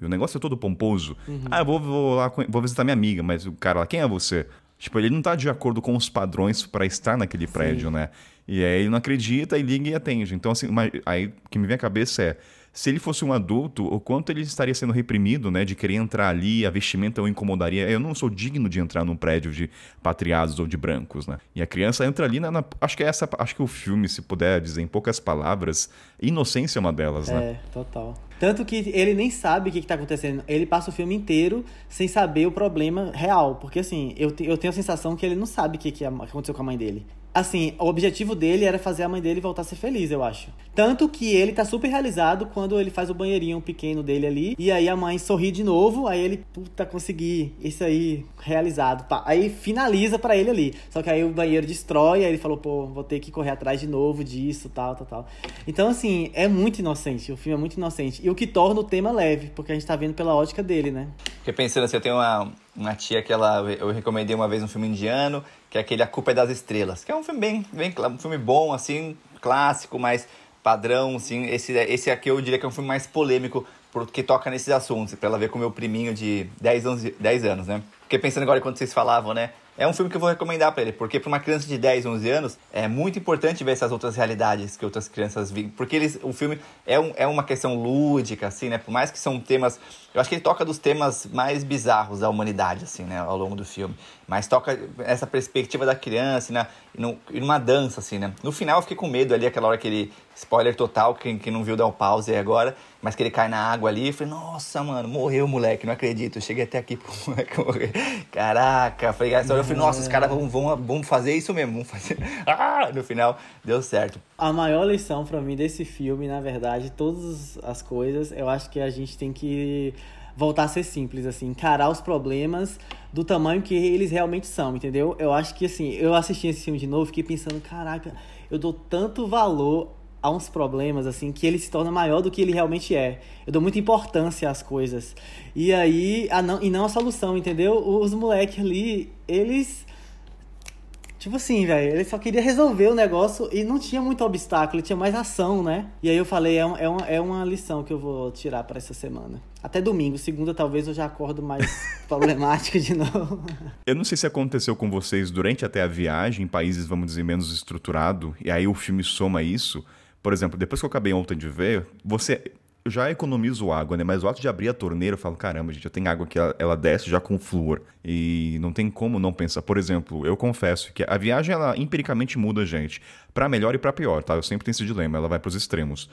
A: e o negócio é todo pomposo. Ah, eu vou, vou lá, vou visitar minha amiga, mas o cara lá, quem é você? Tipo, ele não tá de acordo com os padrões pra estar naquele prédio, né? E aí ele não acredita e liga e atende. Então, assim, uma- aí o que me vem à cabeça é, se ele fosse um adulto, o quanto ele estaria sendo reprimido, né? De querer entrar ali, a vestimenta o incomodaria. Eu não sou digno de entrar num prédio de patriados ou de brancos, né? E a criança entra ali na, na- acho que é essa, acho que o filme, se puder dizer em poucas palavras, inocência é uma delas, né?
C: É, total. Tanto que ele nem sabe o que, que tá acontecendo. Ele passa o filme inteiro sem saber o problema real. Porque, assim, eu, eu tenho a sensação que ele não sabe o que, que aconteceu com a mãe dele. Assim, o objetivo dele era fazer a mãe dele voltar a ser feliz, eu acho. Tanto que ele tá super realizado quando ele faz o banheirinho pequeno dele ali. E aí a mãe sorri de novo. Aí ele, puta, consegui. Isso aí, realizado. Pá. Aí finaliza pra ele ali. Só que aí o banheiro destrói. Aí ele falou, pô, vou ter que correr atrás de novo disso, tal, tal, tal. Então, assim, é muito inocente. O filme é muito inocente. E o que torna o tema leve, porque a gente tá vendo pela ótica dele, né?
B: Fiquei pensando assim, eu tenho uma, uma tia que ela, eu recomendei uma vez um filme indiano, que é aquele A Culpa é das Estrelas, que é um filme bem, bem um filme bom, assim, clássico, mas padrão, assim. Esse, esse aqui eu diria que é um filme mais polêmico, porque toca nesses assuntos, pra ela ver com o meu priminho de 10 anos, 10 anos, né? Fiquei pensando agora quando vocês falavam, né? É um filme que eu vou recomendar para ele, porque para uma criança de 10, 11 anos é muito importante ver essas outras realidades que outras crianças vivem, porque eles, o filme é, um, é uma questão lúdica, assim, né? Por mais que são temas, eu acho que ele toca dos temas mais bizarros da humanidade, assim, né? Ao longo do filme, mas toca essa perspectiva da criança né? e, no, e numa dança, assim, né? No final eu fiquei com medo ali, aquela hora que ele, spoiler total, quem, quem não viu dá um pause aí agora, mas que ele cai na água ali, eu falei, nossa, mano, morreu o moleque, não acredito, eu cheguei até aqui pro moleque morrer. Caraca, falei, essa hora eu falei, nossa, os caras vão, vão, vão fazer isso mesmo, vão fazer. Ah, no final deu certo.
C: A maior lição para mim desse filme, na verdade, todas as coisas, eu acho que a gente tem que voltar a ser simples, assim, encarar os problemas do tamanho que eles realmente são, entendeu? Eu acho que, assim, eu assisti esse filme de novo, fiquei pensando, caraca, eu dou tanto valor a uns problemas, assim, que ele se torna maior do que ele realmente é. Eu dou muita importância às coisas. E aí, a não, e não a solução, entendeu? Os moleques ali, eles. Tipo assim, velho, ele só queria resolver o negócio e não tinha muito obstáculo, tinha mais ação, né? E aí eu falei, é, um, é, uma, é uma lição que eu vou tirar para essa semana. Até domingo, segunda talvez eu já acordo mais problemático de novo.
A: Eu não sei se aconteceu com vocês durante até a viagem, em países, vamos dizer, menos estruturado, e aí o filme soma isso. Por exemplo, depois que eu acabei ontem de ver, você eu já economizo água, né? Mas o ato de abrir a torneira, eu falo, caramba, gente, eu tenho água que ela, ela, desce já com flúor. E não tem como não pensar. Por exemplo, eu confesso que a viagem, ela empiricamente muda a gente. para melhor e para pior, tá? Eu sempre tenho esse dilema, ela vai pros extremos.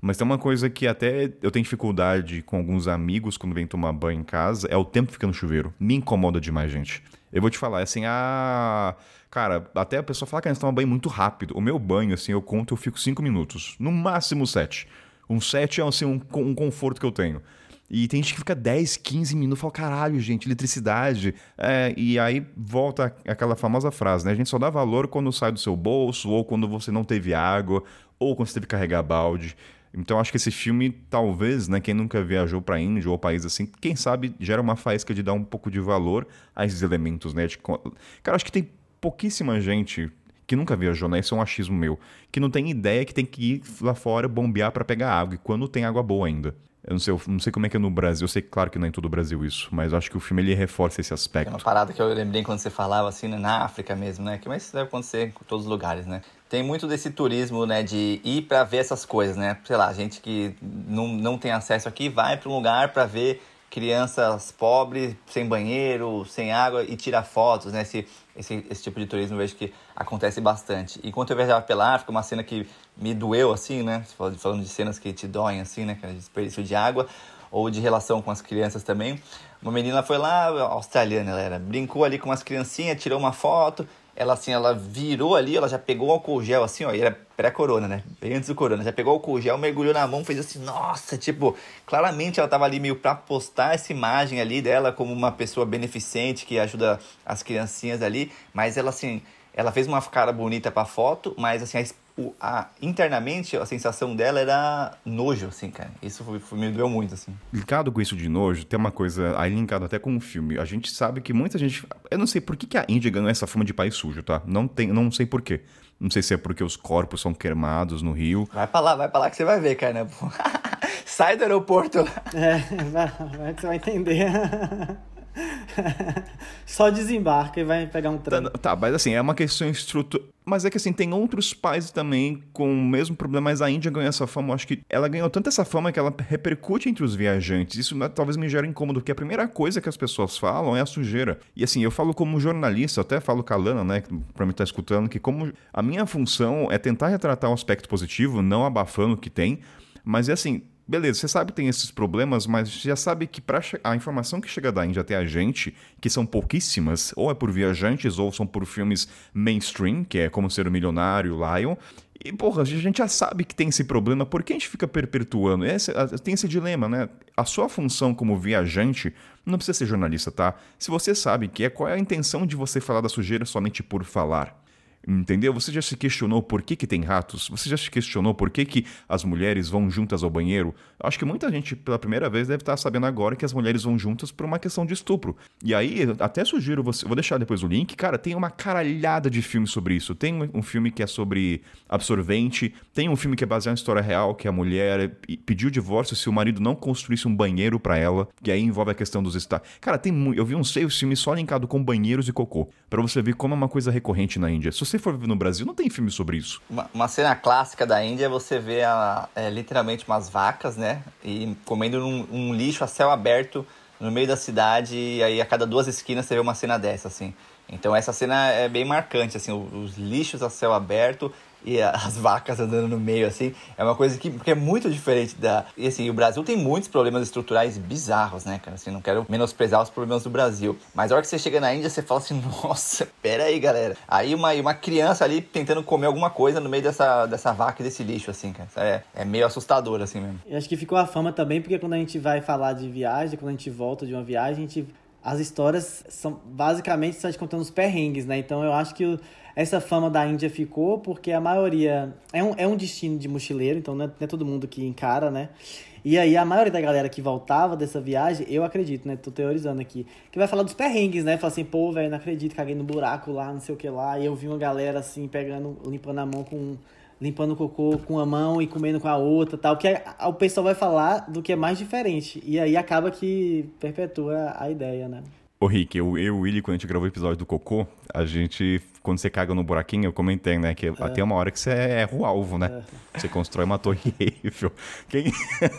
A: Mas tem uma coisa que até eu tenho dificuldade com alguns amigos quando vem tomar banho em casa, é o tempo que fica no chuveiro. Me incomoda demais, gente. Eu vou te falar, é assim, a... Cara, até a pessoa fala que a gente toma banho muito rápido. O meu banho, assim, eu conto, eu fico 5 minutos. No máximo 7. Um 7 é, assim, um, um conforto que eu tenho. E tem gente que fica 10, 15 minutos e fala, caralho, gente, eletricidade. É, e aí volta aquela famosa frase, né? A gente só dá valor quando sai do seu bolso, ou quando você não teve água, ou quando você teve que carregar balde. Então acho que esse filme, talvez, né, quem nunca viajou para Índia ou país assim, quem sabe gera uma faísca de dar um pouco de valor a esses elementos, né? De... Cara, acho que tem pouquíssima gente que nunca viajou, né? Isso é um achismo meu, que não tem ideia que tem que ir lá fora bombear para pegar água, e quando tem água boa ainda. Eu não sei, eu não sei como é que é no Brasil, eu sei claro que não é em todo o Brasil isso, mas acho que o filme ele reforça esse aspecto. É
B: uma parada que eu lembrei quando você falava assim, né, na África mesmo, né? Que mas isso deve acontecer em todos os lugares, né? Tem muito desse turismo, né, de ir para ver essas coisas, né? Sei lá, gente que não, não tem acesso aqui vai para um lugar para ver crianças pobres, sem banheiro, sem água e tirar fotos, né? Esse, esse, esse tipo de turismo eu vejo que acontece bastante. Enquanto eu viajava pela África, uma cena que me doeu, assim, né? Falando de cenas que te doem, assim, né? Que é desperdício de água ou de relação com as crianças também. Uma menina foi lá, australiana ela era, brincou ali com as criancinhas, tirou uma foto, ela assim, ela virou ali, ela já pegou o álcool gel assim, ó, e era pré-corona, né? Bem antes do corona, já pegou o álcool gel, mergulhou na mão, fez assim, nossa, tipo, claramente ela tava ali meio pra postar essa imagem ali dela como uma pessoa beneficente que ajuda as criancinhas ali, mas ela assim, ela fez uma cara bonita pra foto, mas assim, a o, a, internamente a sensação dela era nojo, assim, cara. Isso foi, foi, me doeu muito, assim.
A: Linkado com isso de nojo, tem uma coisa aí linkado até com o filme. A gente sabe que muita gente. Eu não sei por que, que a Índia ganhou essa fama de país sujo, tá? Não, tem, não sei por quê. Não sei se é porque os corpos são queimados no rio.
B: Vai pra lá, vai pra lá que você vai ver, cara. Sai do aeroporto.
C: É, vai, vai que você vai entender. Só desembarca e vai pegar um trem.
A: Tá, tá, mas assim, é uma questão estrutural. Mas é que assim, tem outros países também com o mesmo problema, mas a Índia ganhou essa fama. Eu acho que ela ganhou tanto essa fama que ela repercute entre os viajantes. Isso né, talvez me gere incômodo, porque a primeira coisa que as pessoas falam é a sujeira. E assim, eu falo como jornalista, até falo com a Lana, né, pra mim estar tá escutando, que como a minha função é tentar retratar um aspecto positivo, não abafando o que tem. Mas é assim, beleza, você sabe que tem esses problemas, mas já sabe que para a informação que chega da Índia até a gente, que são pouquíssimas, ou é por viajantes, ou são por filmes mainstream, que é Como Ser um Milionário, Lion, e, porra, a gente já sabe que tem esse problema, por que a gente fica perpetuando? Esse, tem esse dilema, né? A sua função como viajante não precisa ser jornalista, tá? Se você sabe que é, qual é a intenção de você falar da sujeira somente por falar? Entendeu? Você já se questionou por que, que tem ratos? Você já se questionou por que, que as mulheres vão juntas ao banheiro? Acho que muita gente, pela primeira vez, deve estar sabendo agora que as mulheres vão juntas por uma questão de estupro. E aí, até sugiro você, vou deixar depois o link, cara, tem uma caralhada de filmes sobre isso. Tem um, filme que é sobre absorvente, tem um filme que é baseado em história real, que a mulher pediu divórcio se o marido não construísse um banheiro para ela, e aí envolve a questão dos estados. Cara, tem. Eu vi uns seis filmes só linkado com banheiros e cocô, para você ver como é uma coisa recorrente na Índia. Se você for no Brasil, não tem filme sobre isso.
B: Uma, uma cena clássica da Índia é você ver a, é, literalmente umas vacas, né? E comendo um, um, lixo a céu aberto no meio da cidade, e aí a cada duas esquinas você vê uma cena dessa, assim. Então essa cena é bem marcante, assim, os lixos a céu aberto e as vacas andando no meio, assim, é uma coisa que, que é muito diferente da. E assim, o Brasil tem muitos problemas estruturais bizarros, né, cara? Assim, não quero menosprezar os problemas do Brasil. Mas a hora que você chega na Índia, você fala assim, nossa, pera aí, galera. Aí uma, uma criança ali tentando comer alguma coisa no meio dessa, dessa vaca e desse lixo, assim, cara. É, é meio assustador, assim mesmo.
C: Eu acho que ficou a fama também, porque quando a gente vai falar de viagem, quando a gente volta de uma viagem, a gente as histórias são basicamente está contando os perrengues, né? Então eu acho que essa fama da Índia ficou porque a maioria é um, é um destino de mochileiro, então não é, não é todo mundo que encara, né? E aí a maioria da galera que voltava dessa viagem, eu acredito, né? Tô teorizando aqui, que vai falar dos perrengues, né? Fala assim, pô, velho, não acredito, caguei no buraco lá, não sei o que lá. E eu vi uma galera assim, pegando, limpando a mão com. Limpando o cocô com a mão e comendo com a outra tal. Que é, o pessoal vai falar do que é mais diferente. E aí acaba que perpetua a ideia, né?
A: Ô Rick, eu, eu e o Willy, quando a gente gravou o episódio do Cocô, a gente, quando você caga no buraquinho, eu comentei, né, que é. até uma hora que você erra o alvo, né? É. Você constrói uma torre Eiffel. Quem,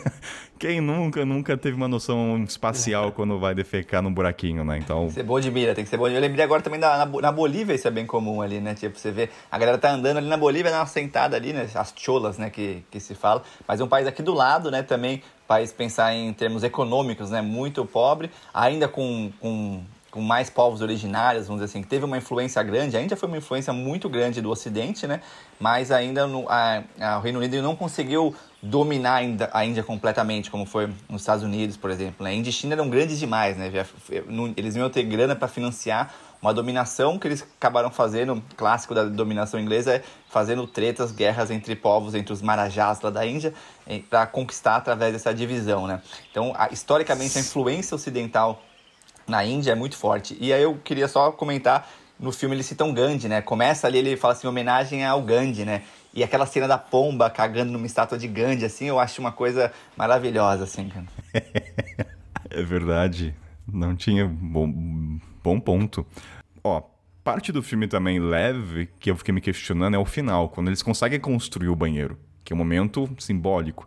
A: quem nunca, nunca teve uma noção espacial quando vai defecar no buraquinho, né? Então...
B: Tem que ser bom de mira, tem que ser bom de... Eu lembrei agora também da, na, na Bolívia, isso é bem comum ali, né? Tipo, você vê, a galera tá andando ali na Bolívia, dá uma sentada ali, né? As cholas, né, que, que se fala. Mas é um país aqui do lado, né, também país pensar em termos econômicos, né, muito pobre, ainda com, com, com mais povos originários, vamos dizer assim, que teve uma influência grande. A Índia foi uma influência muito grande do Ocidente, né, mas ainda no, a, a, o Reino Unido não conseguiu dominar a Índia completamente, como foi nos Estados Unidos, por exemplo. Né? A Índia e China eram grandes demais, né? Eles iam ter grana para financiar uma dominação que eles acabaram fazendo, clássico da dominação inglesa, é fazendo tretas, guerras entre povos, entre os marajás lá da Índia, para conquistar através dessa divisão, né? Então, a, historicamente, a influência ocidental na Índia é muito forte. E aí eu queria só comentar, no filme eles citam Gandhi, né? Começa ali, ele fala assim, homenagem ao Gandhi, né? E aquela cena da pomba cagando numa estátua de Gandhi, assim, eu acho uma coisa maravilhosa, assim,
A: é verdade. Não tinha bom, bom ponto. Ó, parte do filme também leve, que eu fiquei me questionando, é o final, quando eles conseguem construir o banheiro, que é um momento simbólico.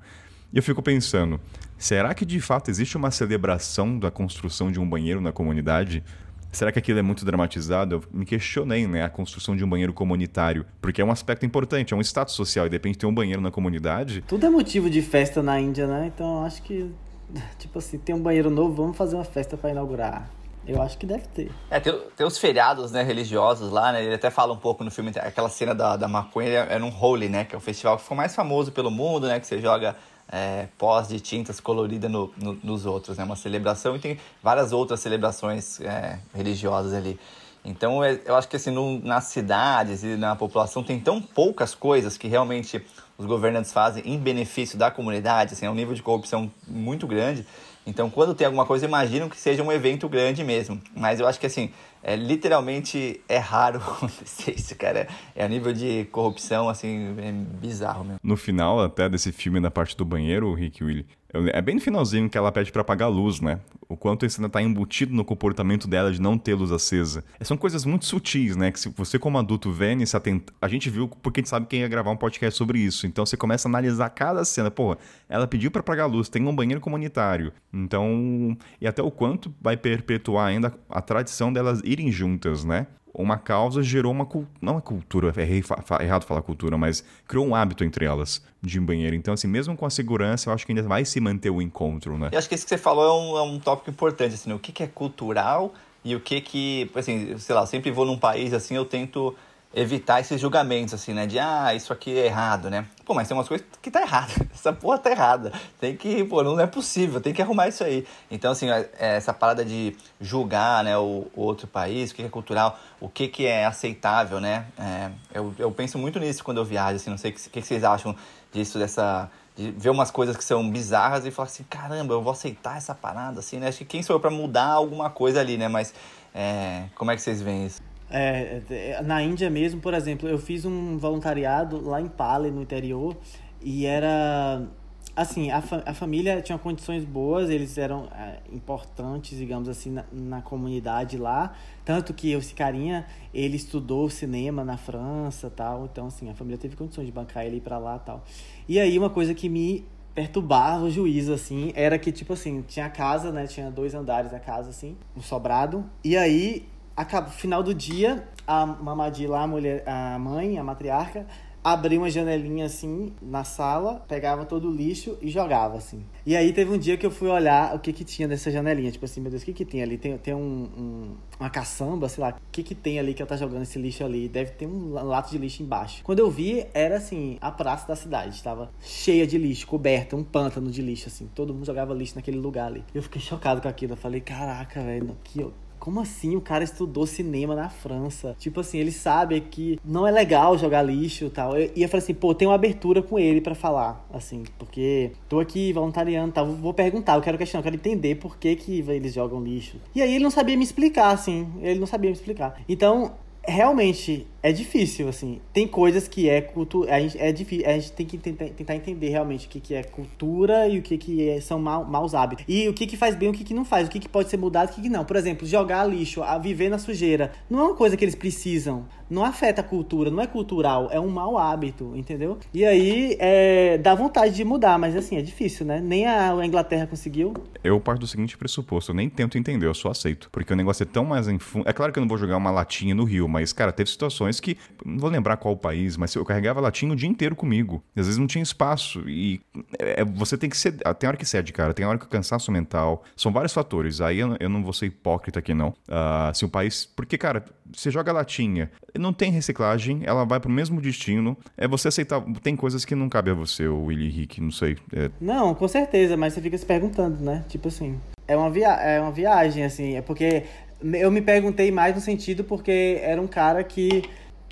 A: E eu fico pensando, será que de fato existe uma celebração da construção de um banheiro na comunidade? Será que aquilo é muito dramatizado? Eu me questionei, né, a construção de um banheiro comunitário, porque é um aspecto importante, é um status social, e de repente ter um banheiro na comunidade.
C: Tudo é motivo de festa na Índia, né? Então acho que, tipo assim, tem um banheiro novo, vamos fazer uma festa para inaugurar. Eu acho que deve ter.
B: É, tem, tem os feriados, né, religiosos lá, né? Ele até fala um pouco no filme, aquela cena da, da maconha é, é num Holy, né? Que é o festival que ficou mais famoso pelo mundo, né? Que você joga é, pós de tintas colorida no, no, nos outros, né? Uma celebração e tem várias outras celebrações é, religiosas ali. Então, é, eu acho que assim, no, nas cidades e na população tem tão poucas coisas que realmente os governantes fazem em benefício da comunidade, assim, é um nível de corrupção muito grande então, quando tem alguma coisa, imaginam que seja um evento grande mesmo. Mas eu acho que, assim, é, literalmente é raro acontecer isso, cara. É a nível de corrupção, assim, é bizarro mesmo.
A: No final, até desse filme, na parte do banheiro, o Rick Willie, é bem no finalzinho que ela pede para apagar a luz, né? O quanto isso ainda tá embutido no comportamento dela de não ter luz acesa. São coisas muito sutis, né? Que se você, como adulto, vê se atenta. A gente viu porque a gente sabe quem ia gravar um podcast sobre isso. Então você começa a analisar cada cena. Pô, ela pediu para apagar a luz, tem um banheiro comunitário. Então. E até o quanto vai perpetuar ainda a tradição delas irem juntas, né? Uma causa gerou uma não uma cultura, é errado falar cultura, mas criou um hábito entre elas de banheiro. Então, assim, mesmo com a segurança, eu acho que ainda vai se manter o encontro, né?
B: Eu acho que isso que você falou é um, é um tópico importante, assim, né? o que, que é cultural e o que que, assim, sei lá, sempre vou num país assim, eu tento evitar esses julgamentos, assim, né? De, ah, isso aqui é errado, né? Pô, mas tem umas coisas que tá errada. Essa porra tá errada. Tem que, pô, não é possível, tem que arrumar isso aí. Então, assim, é, essa parada de julgar, né, o, o outro país, o que é cultural, o que, que é aceitável, né? É, eu, eu penso muito nisso quando eu viajo, assim, não sei o que, que vocês acham disso, dessa de ver umas coisas que são bizarras e falar assim, caramba, eu vou aceitar essa parada, assim, né? Acho que quem sou eu pra mudar alguma coisa ali, né? Mas é, como é que vocês veem isso?
C: É, é, na Índia mesmo, por exemplo, eu fiz um voluntariado lá em Pali, no interior, e era assim, a, fa a família tinha condições boas, eles eram é, importantes, digamos assim, na, na, comunidade lá. Tanto que esse carinha, ele estudou cinema na França tal. Então, assim, a família teve condições de bancar ele ir pra lá tal. E aí, uma coisa que me perturbava o juízo, assim, era que, tipo assim, tinha casa, né? Tinha dois andares a casa, assim, um sobrado. E aí, acaba, final do dia, a Mamadi lá, a mulher, a mãe, a matriarca, abria uma janelinha assim na sala, pegava todo o lixo e jogava assim. E aí teve um dia que eu fui olhar o que que tinha nessa janelinha, tipo assim, meu Deus, o que que tem ali? Tem, tem um, um uma caçamba, sei lá, o que que tem ali que ela tá jogando esse lixo ali? Deve ter um lato de lixo embaixo. Quando eu vi, era assim, a praça da cidade, estava cheia de lixo, coberta, um pântano de lixo assim. Todo mundo jogava lixo naquele lugar ali. Eu fiquei chocado com aquilo, eu falei, caraca, velho, que como assim o cara estudou cinema na França? Tipo assim, ele sabe que não é legal jogar lixo e tal. E eu falei assim, pô, tem uma abertura com ele para falar, assim, porque tô aqui voluntariando, tá? Vou perguntar, eu quero questionar, eu quero entender por que que eles jogam lixo. E aí ele não sabia me explicar, assim, ele não sabia me explicar. Então, realmente é difícil, assim. Tem coisas que é cultura. A gente, é difícil, a gente tem que tentar, tentar entender realmente o que, que é cultura e o que, que é, são mal, maus hábitos. E o que, que faz bem o que, que não faz. O que, que pode ser mudado o que, que não. Por exemplo, jogar lixo, a viver na sujeira. Não é uma coisa que eles precisam. Não afeta a cultura, não é cultural, é um mau hábito, entendeu? E aí é, dá vontade de mudar, mas assim, é difícil, né? Nem a Inglaterra conseguiu.
A: Eu parto do seguinte pressuposto, eu nem tento entender, eu só aceito. Porque o negócio é tão mais em fundo. É claro que eu não vou jogar uma latinha no rio, mas, cara, teve situações que. Não vou lembrar qual país, mas eu carregava latinha o dia inteiro comigo. E às vezes não tinha espaço. E é, você tem que ser. Tem hora que cede, cara. Tem hora que o cansaço mental. São vários fatores. Aí eu, eu não vou ser hipócrita aqui, não. Uh, se o país. Porque, cara, você joga latinha, não tem reciclagem, ela vai pro mesmo destino. É você aceitar. Tem coisas que não cabe a você, o Willy Rick, não sei. É...
C: Não, com certeza, mas você fica se perguntando, né? Tipo assim. É uma, via é uma viagem, assim. É porque eu me perguntei mais no sentido porque era um cara que,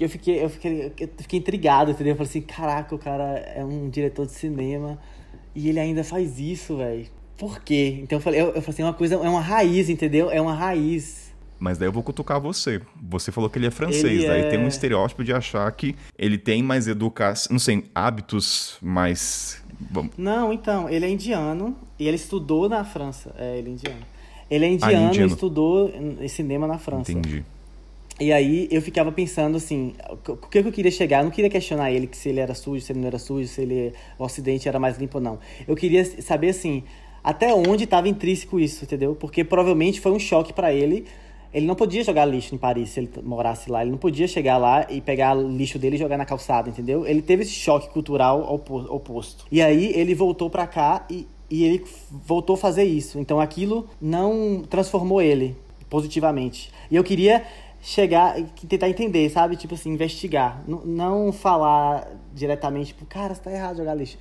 C: que eu, fiquei, eu, fiquei, eu fiquei intrigado, entendeu? Eu falei assim, caraca, o cara é um diretor de cinema e ele ainda faz isso, velho. Por quê? Então eu falei, eu, eu falei assim, é uma coisa, é uma raiz, entendeu? É uma raiz.
A: Mas daí eu vou cutucar você. Você falou que ele é francês, ele daí é... tem um estereótipo de achar que ele tem mais educação, não sei, hábitos mais.
C: Não, então, ele é indiano e ele estudou na França. É, ele é indiano. Ele é indiano, ah, e estudou cinema na França.
A: Entendi.
C: E aí eu ficava pensando assim, o que eu queria chegar? Eu não queria questionar ele que se ele era sujo, se ele não era sujo, se ele o Ocidente era mais limpo ou não. Eu queria saber assim, até onde estava intrínseco isso, entendeu? Porque provavelmente foi um choque para ele. Ele não podia jogar lixo em Paris se ele morasse lá. Ele não podia chegar lá e pegar o lixo dele e jogar na calçada, entendeu? Ele teve esse choque cultural oposto. E aí ele voltou para cá e e ele voltou a fazer isso. Então aquilo não transformou ele positivamente. E eu queria chegar e tentar entender, sabe? Tipo assim, investigar. N não falar diretamente, tipo, cara, você tá errado jogar lixo.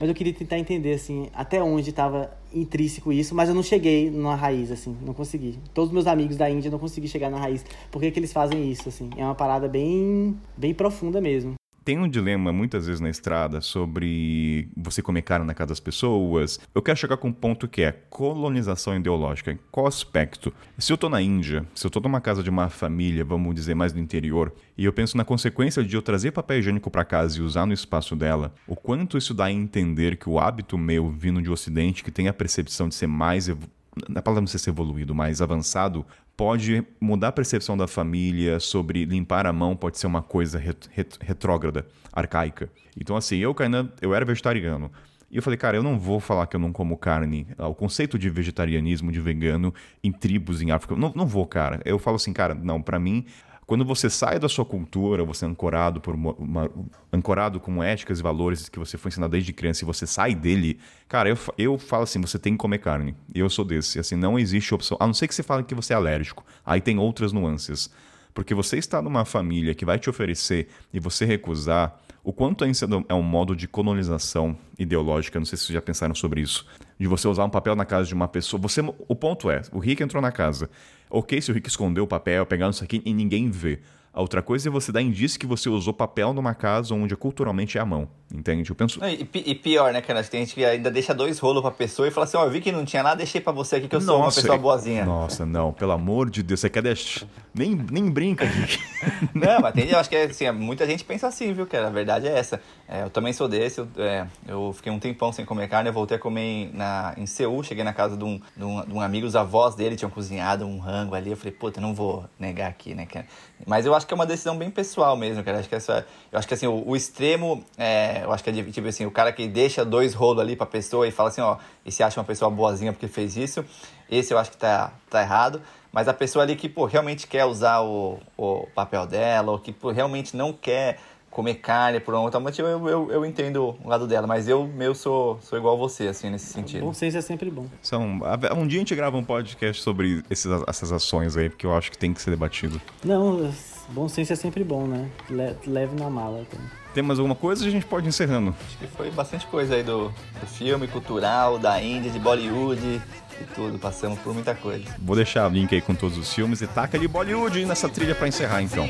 C: Mas eu queria tentar entender, assim, até onde estava intrínseco isso, mas eu não cheguei na raiz, assim, não consegui. Todos os meus amigos da Índia não consegui chegar na raiz. Por que, que eles fazem isso, assim? É uma parada bem, bem profunda mesmo
A: tem um dilema muitas vezes na estrada sobre você comer carne na casa das pessoas. Eu quero chegar com um ponto que é colonização ideológica. Em qual aspecto? Se eu tô na Índia, se eu tô numa casa de uma família, vamos dizer mais no interior, e eu penso na consequência de eu trazer papel higiênico para casa e usar no espaço dela, o quanto isso dá a entender que o hábito meu vindo de ocidente, que tem a percepção de ser mais na palavra não sei se evoluído, mais avançado, pode mudar a percepção da família sobre limpar a mão, pode ser uma coisa ret, ret, retrógrada, arcaica. Então, assim, eu, Kainan, eu era vegetariano. E eu falei, cara, eu não vou falar que eu não como carne. Ah, o conceito de vegetarianismo, de vegano em tribos em África, não, não vou, cara. Eu falo assim, cara, não, para mim, quando você sai da sua cultura, você é ancorado por uma, uma, ancorado com éticas e valores que você foi ensinado desde criança e você sai dele, cara, eu, eu falo assim, você tem que comer carne. Eu sou desse. Assim, não existe opção. A não ser que você fale que você é alérgico. Aí tem outras nuances. Porque você está numa família que vai te oferecer e você recusar, o quanto isso é um modo de colonização ideológica, não sei se vocês já pensaram sobre isso, de você usar um papel na casa de uma pessoa. Você, o ponto é, o Rick entrou na casa. Ok se o Rick escondeu o papel, pegar isso aqui e ninguém vê. A outra coisa é você dar indício que você usou papel numa casa onde culturalmente é a mão. Entende? Eu penso.
B: Não, e, e pior, né, cara? Tem gente que ainda deixa dois rolos pra pessoa e fala assim: Ó, oh, eu vi que não tinha nada, deixei pra você aqui que eu sou uma pessoa boazinha.
A: Nossa, não, pelo amor de Deus, você quer deixar. Nem, nem brinca aqui.
B: não, mas tem, eu acho que assim, muita gente pensa assim, viu, cara? A verdade é essa. É, eu também sou desse, eu, é, eu, fiquei um tempão sem comer carne, eu voltei a comer em, na, em Seul, cheguei na casa de um, de, um, de um amigo, os avós dele tinham cozinhado um rango ali, eu falei, puta, não vou negar aqui, né, cara? Mas eu acho que é uma decisão bem pessoal mesmo, cara. Eu acho que, essa, eu acho que assim, o, o extremo, é, eu acho que é tipo assim, o cara que deixa dois rolos ali pra pessoa e fala assim, ó, e se acha uma pessoa boazinha porque fez isso, esse eu acho que tá, tá errado. Mas a pessoa ali que, pô, realmente quer usar o, o papel dela, ou que pô, realmente não quer comer carne por um outro motivo, eu, eu, eu, entendo o lado dela, mas eu meu sou, sou igual a você, assim, nesse sentido.
C: Bom senso é sempre bom.
A: São, um dia a gente grava um podcast sobre esses, essas ações aí, porque eu acho que tem que ser debatido.
C: Não, bom senso é sempre bom, né? leve na mala. Então.
A: Tem mais alguma coisa? A gente pode ir encerrando.
B: Acho que foi bastante coisa aí do, do filme cultural, da Índia, de Bollywood e tudo. Passamos por muita coisa.
A: Vou deixar o link aí com todos os filmes e taca ali Bollywood nessa trilha para encerrar então.